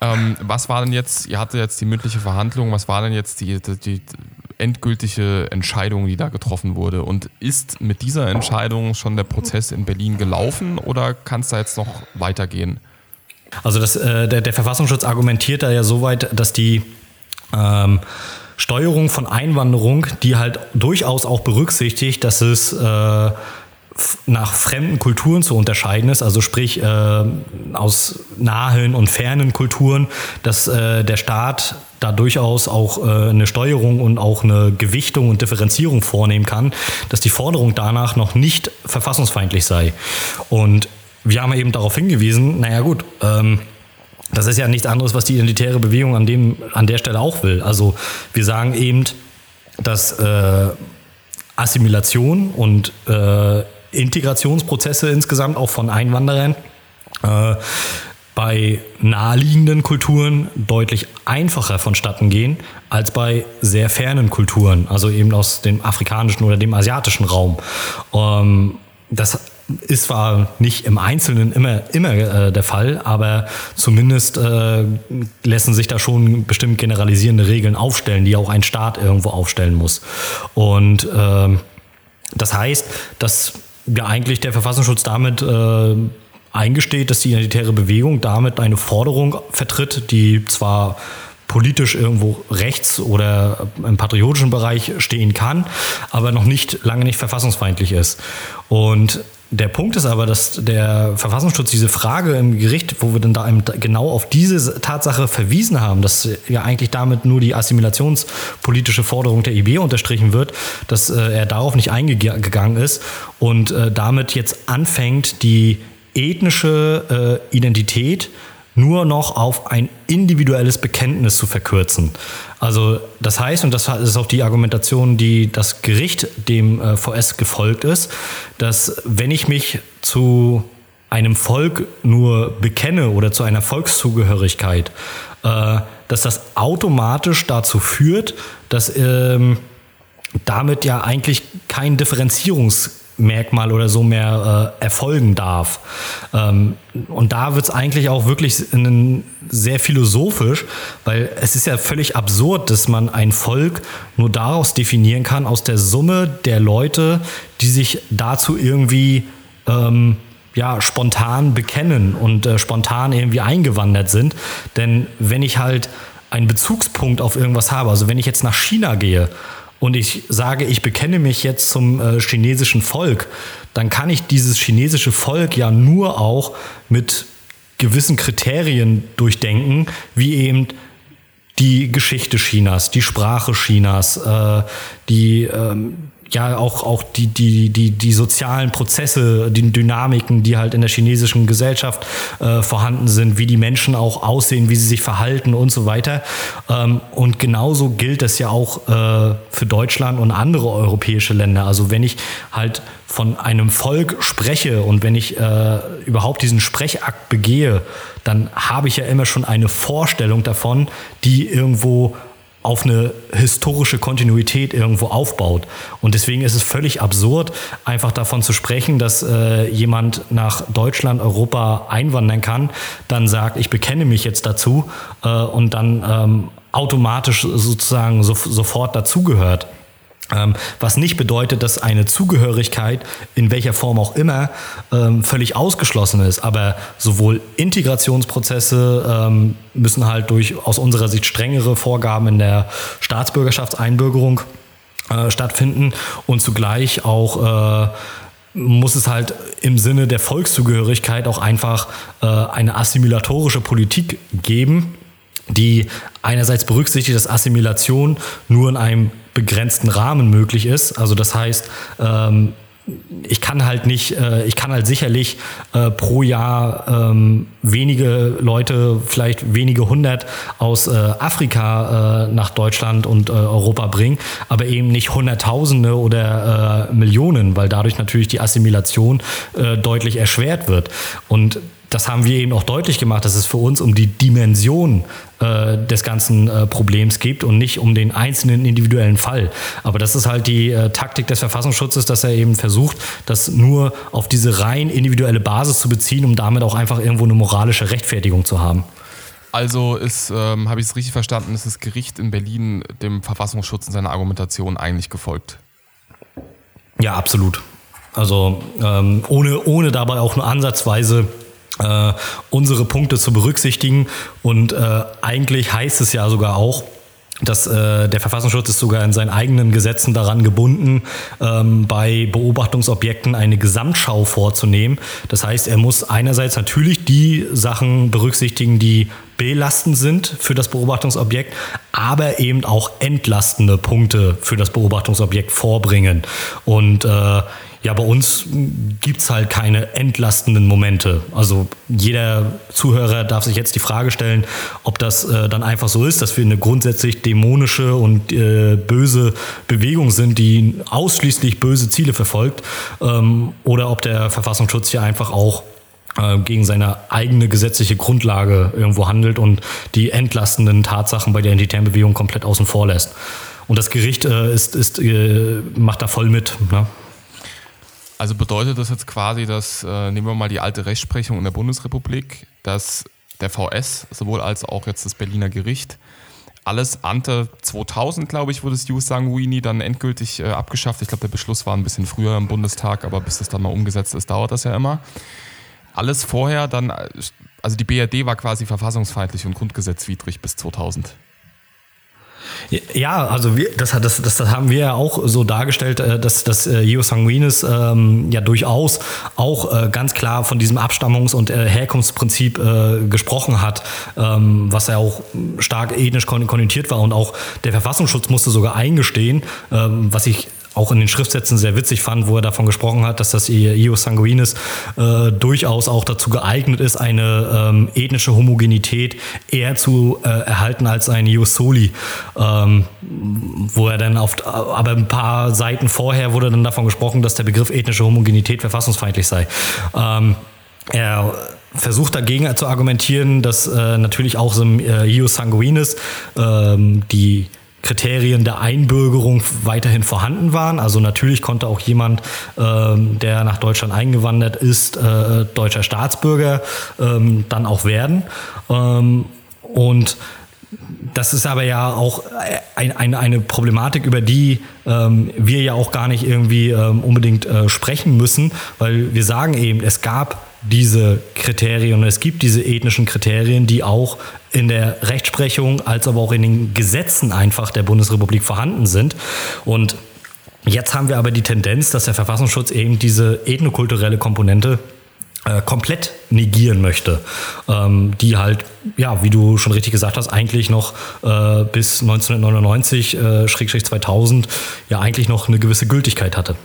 [SPEAKER 1] Ähm, was war denn jetzt, ihr hattet jetzt die mündliche Verhandlung, was war denn jetzt die, die, die endgültige Entscheidung, die da getroffen wurde? Und ist mit dieser Entscheidung schon der Prozess in Berlin gelaufen oder kann es da jetzt noch weitergehen?
[SPEAKER 2] Also das, äh, der, der, Verfassungsschutz argumentiert da ja so weit, dass die ähm, Steuerung von Einwanderung, die halt durchaus auch berücksichtigt, dass es äh, nach fremden Kulturen zu unterscheiden ist, also sprich äh, aus nahen und fernen Kulturen, dass äh, der Staat da durchaus auch äh, eine Steuerung und auch eine Gewichtung und Differenzierung vornehmen kann, dass die Forderung danach noch nicht verfassungsfeindlich sei. Und wir haben eben darauf hingewiesen, naja gut, ähm, das ist ja nichts anderes, was die identitäre Bewegung an, dem, an der Stelle auch will. Also wir sagen eben, dass äh, Assimilation und äh, Integrationsprozesse insgesamt auch von Einwanderern äh, bei naheliegenden Kulturen deutlich einfacher vonstatten gehen als bei sehr fernen Kulturen, also eben aus dem afrikanischen oder dem asiatischen Raum. Ähm, das ist zwar nicht im Einzelnen immer, immer äh, der Fall, aber zumindest äh, lassen sich da schon bestimmt generalisierende Regeln aufstellen, die auch ein Staat irgendwo aufstellen muss. Und äh, das heißt, dass ja eigentlich der Verfassungsschutz damit äh, eingesteht, dass die identitäre Bewegung damit eine Forderung vertritt, die zwar politisch irgendwo rechts oder im patriotischen Bereich stehen kann, aber noch nicht lange nicht verfassungsfeindlich ist. Und der Punkt ist aber, dass der Verfassungsschutz diese Frage im Gericht, wo wir dann da genau auf diese Tatsache verwiesen haben, dass ja eigentlich damit nur die assimilationspolitische Forderung der IB unterstrichen wird, dass äh, er darauf nicht eingegangen ist und äh, damit jetzt anfängt, die ethnische äh, Identität nur noch auf ein individuelles Bekenntnis zu verkürzen. Also das heißt, und das ist auch die Argumentation, die das Gericht dem äh, VS gefolgt ist, dass wenn ich mich zu einem Volk nur bekenne oder zu einer Volkszugehörigkeit, äh, dass das automatisch dazu führt, dass ähm, damit ja eigentlich kein Differenzierungs Merkmal oder so mehr äh, erfolgen darf. Ähm, und da wird es eigentlich auch wirklich sehr philosophisch, weil es ist ja völlig absurd, dass man ein Volk nur daraus definieren kann, aus der Summe der Leute, die sich dazu irgendwie ähm, ja, spontan bekennen und äh, spontan irgendwie eingewandert sind. Denn wenn ich halt einen Bezugspunkt auf irgendwas habe, also wenn ich jetzt nach China gehe, und ich sage, ich bekenne mich jetzt zum äh, chinesischen Volk, dann kann ich dieses chinesische Volk ja nur auch mit gewissen Kriterien durchdenken, wie eben die Geschichte Chinas, die Sprache Chinas, äh, die ähm, ja auch, auch die, die, die, die sozialen Prozesse, die Dynamiken, die halt in der chinesischen Gesellschaft äh, vorhanden sind, wie die Menschen auch aussehen, wie sie sich verhalten und so weiter. Ähm, und genauso gilt das ja auch äh, für Deutschland und andere europäische Länder. Also wenn ich halt von einem Volk spreche und wenn ich äh, überhaupt diesen Sprechakt begehe, dann habe ich ja immer schon eine Vorstellung davon, die irgendwo auf eine historische Kontinuität irgendwo aufbaut. Und deswegen ist es völlig absurd, einfach davon zu sprechen, dass äh, jemand nach Deutschland, Europa einwandern kann, dann sagt, ich bekenne mich jetzt dazu äh, und dann ähm, automatisch sozusagen so, sofort dazugehört. Ähm, was nicht bedeutet, dass eine Zugehörigkeit in welcher Form auch immer ähm, völlig ausgeschlossen ist. Aber sowohl Integrationsprozesse ähm, müssen halt durch aus unserer Sicht strengere Vorgaben in der Staatsbürgerschaftseinbürgerung äh, stattfinden und zugleich auch äh, muss es halt im Sinne der Volkszugehörigkeit auch einfach äh, eine assimilatorische Politik geben, die einerseits berücksichtigt, dass Assimilation nur in einem begrenzten Rahmen möglich ist. Also das heißt, ähm, ich kann halt nicht, äh, ich kann halt sicherlich äh, pro Jahr ähm, wenige Leute, vielleicht wenige hundert aus äh, Afrika nach Deutschland und Europa bringen, aber eben nicht Hunderttausende oder Millionen, weil dadurch natürlich die Assimilation deutlich erschwert wird. Und das haben wir eben auch deutlich gemacht, dass es für uns um die Dimension äh, des ganzen äh, Problems geht und nicht um den einzelnen individuellen Fall. Aber das ist halt die äh, Taktik des Verfassungsschutzes, dass er eben versucht, das nur auf diese rein individuelle Basis zu beziehen, um damit auch einfach irgendwo eine moralische Rechtfertigung zu haben.
[SPEAKER 1] Also ist, ähm, habe ich es richtig verstanden, ist das Gericht in Berlin dem Verfassungsschutz in seiner Argumentation eigentlich gefolgt?
[SPEAKER 2] Ja, absolut. Also ähm, ohne, ohne dabei auch nur ansatzweise äh, unsere Punkte zu berücksichtigen. Und äh, eigentlich heißt es ja sogar auch, dass äh, der Verfassungsschutz ist sogar in seinen eigenen Gesetzen daran gebunden, ähm, bei Beobachtungsobjekten eine Gesamtschau vorzunehmen. Das heißt, er muss einerseits natürlich die Sachen berücksichtigen, die belastend sind für das Beobachtungsobjekt, aber eben auch entlastende Punkte für das Beobachtungsobjekt vorbringen. Und äh, ja, bei uns gibt es halt keine entlastenden Momente. Also jeder Zuhörer darf sich jetzt die Frage stellen, ob das äh, dann einfach so ist, dass wir eine grundsätzlich dämonische und äh, böse Bewegung sind, die ausschließlich böse Ziele verfolgt, ähm, oder ob der Verfassungsschutz hier einfach auch äh, gegen seine eigene gesetzliche Grundlage irgendwo handelt und die entlastenden Tatsachen bei der identitären Bewegung komplett außen vor lässt. Und das Gericht äh, ist, ist, äh, macht da voll mit. Ne?
[SPEAKER 1] Also bedeutet das jetzt quasi, dass, äh, nehmen wir mal die alte Rechtsprechung in der Bundesrepublik, dass der VS sowohl als auch jetzt das Berliner Gericht alles ante 2000, glaube ich, wurde das Jus Sanguini dann endgültig äh, abgeschafft. Ich glaube, der Beschluss war ein bisschen früher im Bundestag, aber bis das dann mal umgesetzt ist, dauert das ja immer. Alles vorher dann, also die BRD war quasi verfassungsfeindlich und grundgesetzwidrig bis 2000.
[SPEAKER 2] Ja, also wir, das, das, das, das haben wir ja auch so dargestellt, äh, dass, dass äh, Geo Sanguinis ähm, ja durchaus auch äh, ganz klar von diesem Abstammungs- und äh, Herkunftsprinzip äh, gesprochen hat, ähm, was ja auch stark ethnisch konnotiert war und auch der Verfassungsschutz musste sogar eingestehen, ähm, was ich auch in den Schriftsätzen sehr witzig fand, wo er davon gesprochen hat, dass das Io Sanguinis äh, durchaus auch dazu geeignet ist, eine ähm, ethnische Homogenität eher zu äh, erhalten als ein Io Soli. Ähm, wo er dann auf, aber ein paar Seiten vorher wurde dann davon gesprochen, dass der Begriff ethnische Homogenität verfassungsfeindlich sei. Ähm, er versucht dagegen zu argumentieren, dass äh, natürlich auch so im äh, Ius Sanguinis ähm, die Kriterien der Einbürgerung weiterhin vorhanden waren. Also natürlich konnte auch jemand, ähm, der nach Deutschland eingewandert ist, äh, deutscher Staatsbürger ähm, dann auch werden. Ähm, und das ist aber ja auch ein, ein, eine Problematik, über die ähm, wir ja auch gar nicht irgendwie ähm, unbedingt äh, sprechen müssen, weil wir sagen eben, es gab diese Kriterien es gibt diese ethnischen Kriterien, die auch in der Rechtsprechung als aber auch in den Gesetzen einfach der Bundesrepublik vorhanden sind. Und jetzt haben wir aber die Tendenz, dass der Verfassungsschutz eben diese ethnokulturelle Komponente äh, komplett negieren möchte, ähm, die halt, ja, wie du schon richtig gesagt hast, eigentlich noch äh, bis 1999, äh, Schrägstrich 2000, ja eigentlich noch eine gewisse Gültigkeit hatte.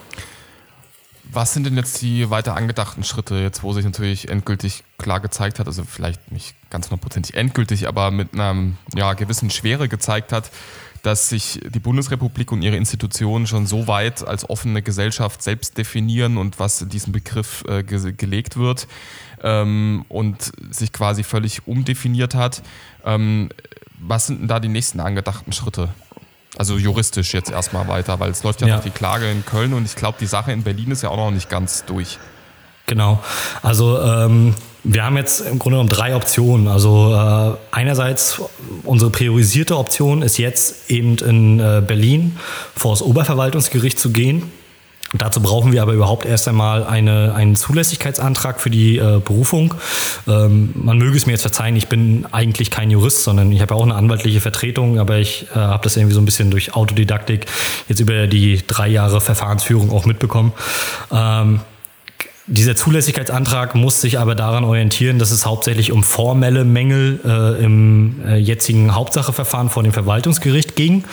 [SPEAKER 1] Was sind denn jetzt die weiter angedachten Schritte, jetzt wo sich natürlich endgültig klar gezeigt hat, also vielleicht nicht ganz hundertprozentig endgültig, aber mit einer ja, gewissen Schwere gezeigt hat, dass sich die Bundesrepublik und ihre Institutionen schon so weit als offene Gesellschaft selbst definieren und was in diesen Begriff äh, ge gelegt wird ähm, und sich quasi völlig umdefiniert hat. Ähm, was sind denn da die nächsten angedachten Schritte? Also juristisch jetzt erstmal weiter, weil es läuft ja, ja. noch die Klage in Köln und ich glaube, die Sache in Berlin ist ja auch noch nicht ganz durch.
[SPEAKER 2] Genau. Also ähm, Wir haben jetzt im Grunde genommen drei Optionen. Also äh, einerseits unsere priorisierte Option ist jetzt eben in äh, Berlin vor das Oberverwaltungsgericht zu gehen. Dazu brauchen wir aber überhaupt erst einmal eine, einen Zulässigkeitsantrag für die äh, Berufung. Ähm, man möge es mir jetzt verzeihen, ich bin eigentlich kein Jurist, sondern ich habe auch eine anwaltliche Vertretung, aber ich äh, habe das irgendwie so ein bisschen durch Autodidaktik jetzt über die drei Jahre Verfahrensführung auch mitbekommen. Ähm, dieser Zulässigkeitsantrag muss sich aber daran orientieren, dass es hauptsächlich um formelle Mängel äh, im äh, jetzigen Hauptsacheverfahren vor dem Verwaltungsgericht ging.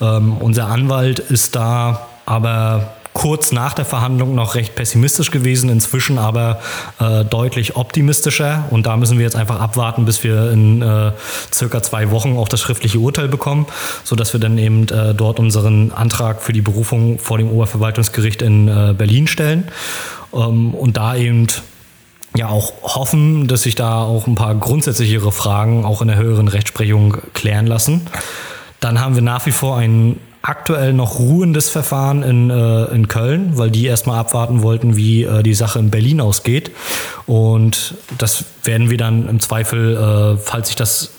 [SPEAKER 2] Ähm, unser Anwalt ist da aber kurz nach der Verhandlung noch recht pessimistisch gewesen, inzwischen aber äh, deutlich optimistischer. Und da müssen wir jetzt einfach abwarten, bis wir in äh, circa zwei Wochen auch das schriftliche Urteil bekommen, sodass wir dann eben äh, dort unseren Antrag für die Berufung vor dem Oberverwaltungsgericht in äh, Berlin stellen. Ähm, und da eben ja auch hoffen, dass sich da auch ein paar grundsätzlichere Fragen auch in der höheren Rechtsprechung klären lassen. Dann haben wir nach wie vor einen aktuell noch ruhendes Verfahren in, äh, in Köln, weil die erstmal abwarten wollten, wie äh, die Sache in Berlin ausgeht. Und das werden wir dann im Zweifel, äh, falls sich das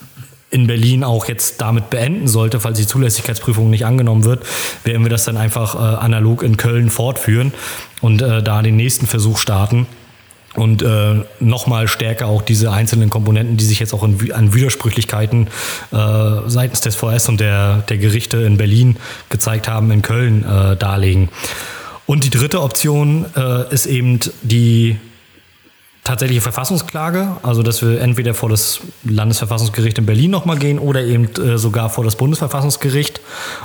[SPEAKER 2] in Berlin auch jetzt damit beenden sollte, falls die Zulässigkeitsprüfung nicht angenommen wird, werden wir das dann einfach äh, analog in Köln fortführen und äh, da den nächsten Versuch starten und äh, nochmal stärker auch diese einzelnen Komponenten, die sich jetzt auch in, an Widersprüchlichkeiten äh, seitens des VS und der, der Gerichte in Berlin gezeigt haben, in Köln äh, darlegen. Und die dritte Option äh, ist eben die tatsächliche Verfassungsklage, also dass wir entweder vor das Landesverfassungsgericht in Berlin nochmal gehen oder eben äh, sogar vor das Bundesverfassungsgericht,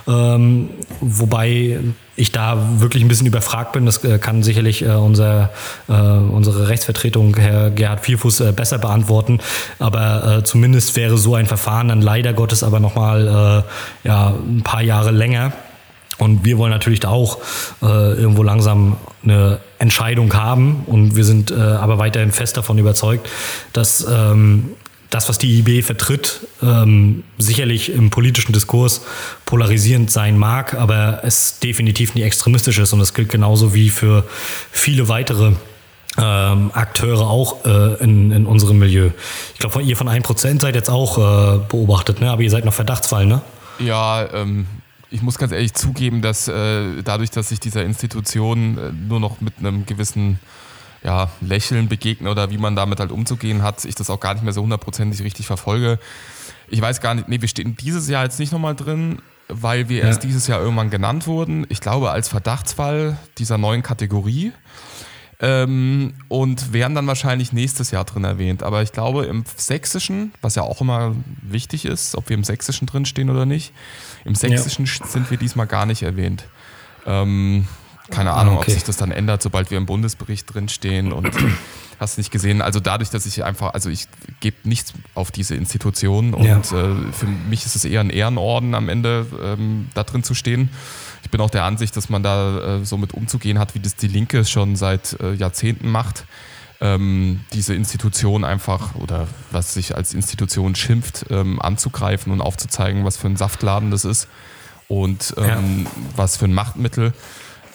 [SPEAKER 2] ähm, wobei ich da wirklich ein bisschen überfragt bin. Das äh, kann sicherlich äh, unser, äh, unsere Rechtsvertretung, Herr Gerhard Vierfuß, äh, besser beantworten. Aber äh, zumindest wäre so ein Verfahren dann leider Gottes aber nochmal ja, ein paar Jahre länger. Und wir wollen natürlich da auch äh, irgendwo langsam eine Entscheidung haben. Und wir sind äh, aber weiterhin fest davon überzeugt, dass ähm, das, was die IB vertritt, ähm, sicherlich im politischen Diskurs polarisierend sein mag, aber es definitiv nicht extremistisch ist. Und das gilt genauso wie für viele weitere ähm, Akteure auch äh, in, in unserem Milieu. Ich glaube, ihr von 1% seid jetzt auch äh, beobachtet, ne? aber ihr seid noch Verdachtsfall, ne?
[SPEAKER 1] Ja, ähm, ich muss ganz ehrlich zugeben, dass äh, dadurch, dass ich dieser Institution äh, nur noch mit einem gewissen ja, Lächeln begegne oder wie man damit halt umzugehen hat, ich das auch gar nicht mehr so hundertprozentig richtig verfolge. Ich weiß gar nicht, nee, wir stehen dieses Jahr jetzt nicht nochmal drin, weil wir ja. erst dieses Jahr irgendwann genannt wurden. Ich glaube, als Verdachtsfall dieser neuen Kategorie. Ähm, und werden dann wahrscheinlich nächstes Jahr drin erwähnt. Aber ich glaube, im Sächsischen, was ja auch immer wichtig ist, ob wir im Sächsischen drin stehen oder nicht, im Sächsischen ja. sind wir diesmal gar nicht erwähnt. Ähm, keine Ahnung, okay. ob sich das dann ändert, sobald wir im Bundesbericht drinstehen und [clears throat] hast nicht gesehen. Also dadurch, dass ich einfach, also ich gebe nichts auf diese Institution und ja. äh, für mich ist es eher ein Ehrenorden am Ende ähm, da drin zu stehen. Ich bin auch der Ansicht, dass man da äh, so mit umzugehen hat, wie das die Linke schon seit äh, Jahrzehnten macht. Ähm, diese Institution einfach oder was sich als Institution schimpft, ähm, anzugreifen und aufzuzeigen, was für ein Saftladen das ist und ähm, ja. was für ein Machtmittel.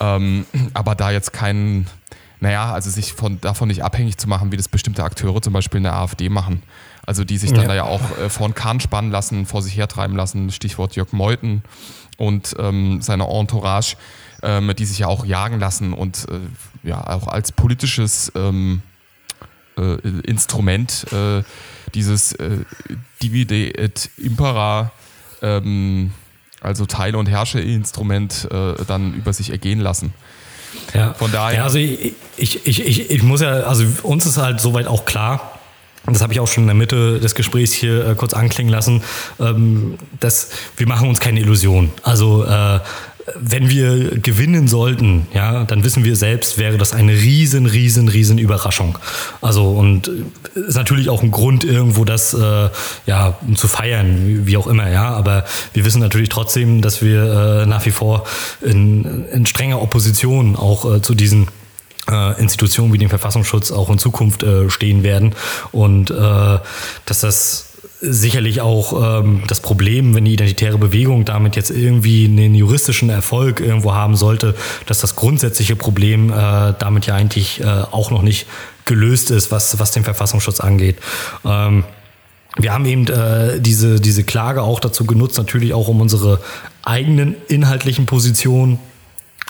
[SPEAKER 1] Ähm, aber da jetzt keinen, naja, also sich von, davon nicht abhängig zu machen, wie das bestimmte Akteure zum Beispiel in der AfD machen. Also die sich dann ja. da ja auch äh, vor den Kahn spannen lassen, vor sich hertreiben lassen, Stichwort Jörg Meuthen und ähm, seine Entourage, ähm, die sich ja auch jagen lassen und äh, ja auch als politisches ähm, äh, Instrument äh, dieses äh, Divide et Impera ähm, also Teile- und Herrsche-Instrument äh, dann über sich ergehen lassen.
[SPEAKER 2] Ja. Von daher. Ja, also ich, ich, ich, ich muss ja, also uns ist halt soweit auch klar, und das habe ich auch schon in der Mitte des Gesprächs hier äh, kurz anklingen lassen, ähm, dass wir machen uns keine Illusion. Also äh, wenn wir gewinnen sollten, ja, dann wissen wir selbst, wäre das eine riesen, riesen, riesen Überraschung. Also und ist natürlich auch ein Grund irgendwo, das äh, ja zu feiern, wie auch immer, ja. Aber wir wissen natürlich trotzdem, dass wir äh, nach wie vor in, in strenger Opposition auch äh, zu diesen äh, Institutionen wie dem Verfassungsschutz auch in Zukunft äh, stehen werden und äh, dass das sicherlich auch ähm, das Problem, wenn die identitäre Bewegung damit jetzt irgendwie einen juristischen Erfolg irgendwo haben sollte, dass das grundsätzliche Problem äh, damit ja eigentlich äh, auch noch nicht gelöst ist, was, was den Verfassungsschutz angeht. Ähm, wir haben eben äh, diese, diese Klage auch dazu genutzt, natürlich auch um unsere eigenen inhaltlichen Positionen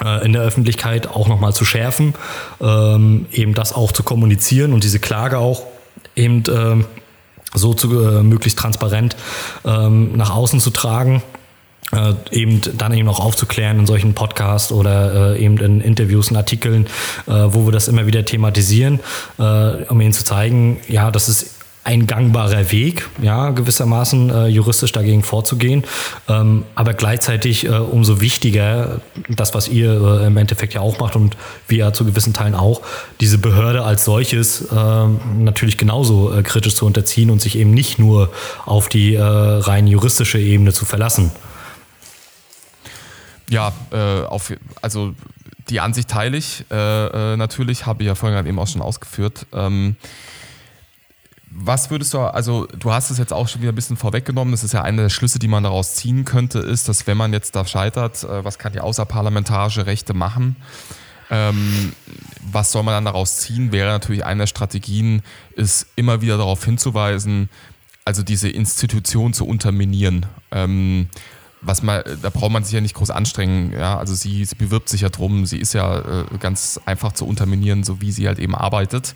[SPEAKER 2] äh, in der Öffentlichkeit auch nochmal zu schärfen, ähm, eben das auch zu kommunizieren und diese Klage auch eben äh, so zu, äh, möglichst transparent ähm, nach außen zu tragen. Äh, eben dann eben auch aufzuklären in solchen Podcasts oder äh, eben in Interviews und Artikeln, äh, wo wir das immer wieder thematisieren, äh, um ihnen zu zeigen, ja, das ist ein gangbarer Weg, ja, gewissermaßen äh, juristisch dagegen vorzugehen. Ähm, aber gleichzeitig äh, umso wichtiger, das, was ihr äh, im Endeffekt ja auch macht und wir ja zu gewissen Teilen auch, diese Behörde als solches ähm, natürlich genauso äh, kritisch zu unterziehen und sich eben nicht nur auf die äh, rein juristische Ebene zu verlassen.
[SPEAKER 1] Ja, äh, auf, also die Ansicht teile ich natürlich, habe ich ja vorhin eben auch schon ausgeführt. Ähm, was würdest du, also du hast es jetzt auch schon wieder ein bisschen vorweggenommen, das ist ja einer der Schlüsse, die man daraus ziehen könnte, ist, dass wenn man jetzt da scheitert, äh, was kann die außerparlamentarische Rechte machen? Ähm, was soll man dann daraus ziehen? Wäre natürlich eine der Strategien, ist immer wieder darauf hinzuweisen, also diese Institution zu unterminieren. Ähm, was man, da braucht man sich ja nicht groß anstrengen. Ja? Also sie, sie bewirbt sich ja drum, sie ist ja äh, ganz einfach zu unterminieren, so wie sie halt eben arbeitet.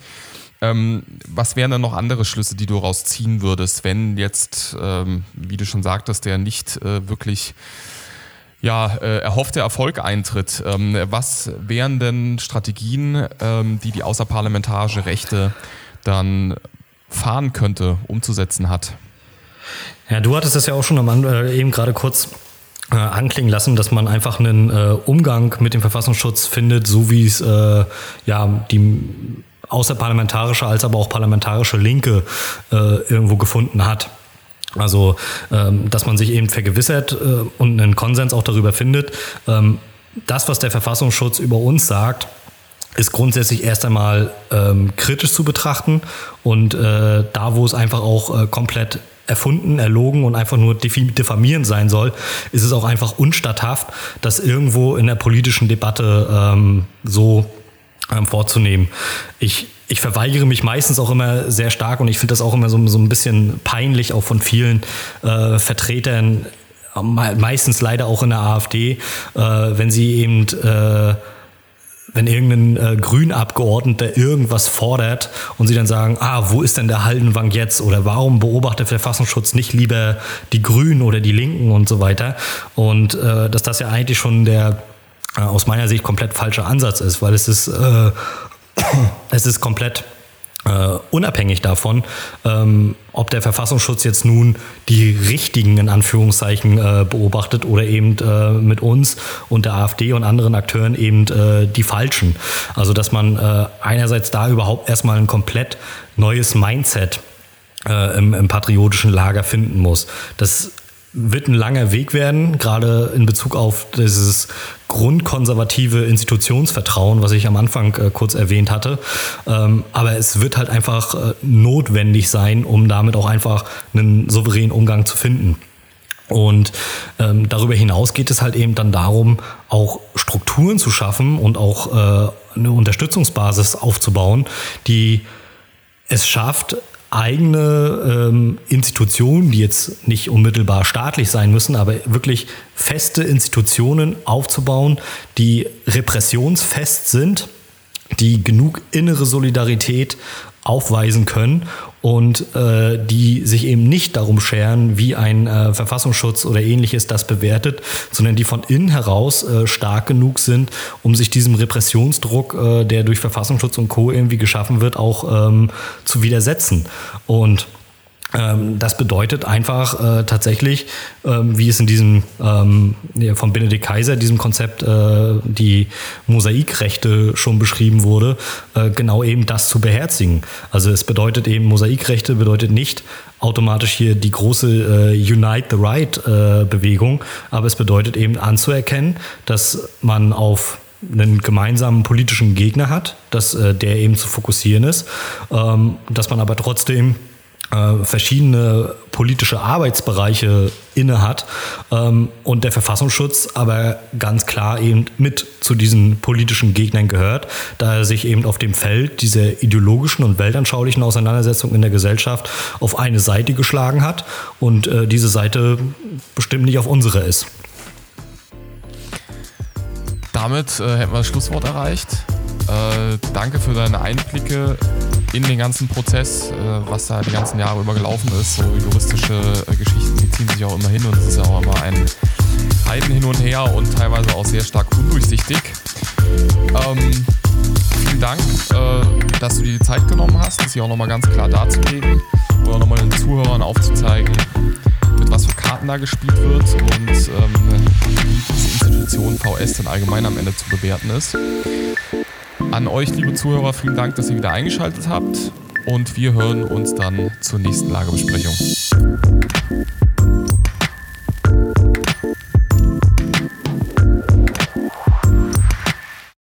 [SPEAKER 1] Ähm, was wären dann noch andere Schlüsse, die du rausziehen würdest, wenn jetzt, ähm, wie du schon sagtest, der nicht äh, wirklich ja, äh, erhoffte Erfolg eintritt? Ähm, was wären denn Strategien, ähm, die die außerparlamentarische Rechte dann fahren könnte, umzusetzen hat?
[SPEAKER 2] Ja, du hattest es ja auch schon am, äh, eben gerade kurz äh, anklingen lassen, dass man einfach einen äh, Umgang mit dem Verfassungsschutz findet, so wie es äh, ja die außerparlamentarische als aber auch parlamentarische Linke äh, irgendwo gefunden hat. Also, ähm, dass man sich eben vergewissert äh, und einen Konsens auch darüber findet, ähm, das, was der Verfassungsschutz über uns sagt, ist grundsätzlich erst einmal ähm, kritisch zu betrachten und äh, da, wo es einfach auch äh, komplett erfunden, erlogen und einfach nur diffamierend sein soll, ist es auch einfach unstatthaft, das irgendwo in der politischen Debatte ähm, so ähm, vorzunehmen. Ich, ich verweigere mich meistens auch immer sehr stark und ich finde das auch immer so, so ein bisschen peinlich, auch von vielen äh, Vertretern, meistens leider auch in der AfD, äh, wenn sie eben äh, wenn irgendein äh, Grünabgeordneter irgendwas fordert und sie dann sagen, ah, wo ist denn der Haldenwang jetzt? Oder warum beobachtet der Verfassungsschutz nicht lieber die Grünen oder die Linken und so weiter? Und äh, dass das ja eigentlich schon der aus meiner Sicht komplett falscher Ansatz ist, weil es ist, äh, [coughs] es ist komplett Uh, unabhängig davon, ähm, ob der Verfassungsschutz jetzt nun die richtigen in Anführungszeichen äh, beobachtet oder eben äh, mit uns und der AfD und anderen Akteuren eben äh, die falschen. Also dass man äh, einerseits da überhaupt erstmal ein komplett neues Mindset äh, im, im patriotischen Lager finden muss. Das wird ein langer Weg werden, gerade in Bezug auf dieses grundkonservative Institutionsvertrauen, was ich am Anfang äh, kurz erwähnt hatte. Ähm, aber es wird halt einfach äh, notwendig sein, um damit auch einfach einen souveränen Umgang zu finden. Und ähm, darüber hinaus geht es halt eben dann darum, auch Strukturen zu schaffen und auch äh, eine Unterstützungsbasis aufzubauen, die es schafft, eigene ähm, Institutionen, die jetzt nicht unmittelbar staatlich sein müssen, aber wirklich feste Institutionen aufzubauen, die repressionsfest sind, die genug innere Solidarität aufweisen können und äh, die sich eben nicht darum scheren, wie ein äh, Verfassungsschutz oder ähnliches das bewertet, sondern die von innen heraus äh, stark genug sind, um sich diesem Repressionsdruck, äh, der durch Verfassungsschutz und Co. irgendwie geschaffen wird, auch ähm, zu widersetzen. Und das bedeutet einfach äh, tatsächlich, ähm, wie es in diesem ähm, von Benedikt Kaiser, diesem Konzept, äh, die Mosaikrechte schon beschrieben wurde, äh, genau eben das zu beherzigen. Also es bedeutet eben, Mosaikrechte bedeutet nicht automatisch hier die große äh, Unite the Right äh, Bewegung, aber es bedeutet eben anzuerkennen, dass man auf einen gemeinsamen politischen Gegner hat, dass äh, der eben zu fokussieren ist, ähm, dass man aber trotzdem äh, verschiedene politische Arbeitsbereiche innehat ähm, und der Verfassungsschutz aber ganz klar eben mit zu diesen politischen Gegnern gehört, da er sich eben auf dem Feld dieser ideologischen und weltanschaulichen Auseinandersetzung in der Gesellschaft auf eine Seite geschlagen hat und äh, diese Seite bestimmt nicht auf unsere ist.
[SPEAKER 1] Damit äh, hätten wir das Schlusswort erreicht. Äh, danke für deine Einblicke in den ganzen Prozess, äh, was da die ganzen Jahre über gelaufen ist. So juristische äh, Geschichten, die ziehen sich auch immer hin und es ist ja auch immer ein Heiden hin und her und teilweise auch sehr stark undurchsichtig. Ähm, vielen Dank, äh, dass du dir die Zeit genommen hast, das hier auch nochmal ganz klar darzulegen oder nochmal den Zuhörern aufzuzeigen, mit was für Karten da gespielt wird und ähm, Institution VS denn allgemein am Ende zu bewerten ist. An euch, liebe Zuhörer, vielen Dank, dass ihr wieder eingeschaltet habt und wir hören uns dann zur nächsten Lagebesprechung.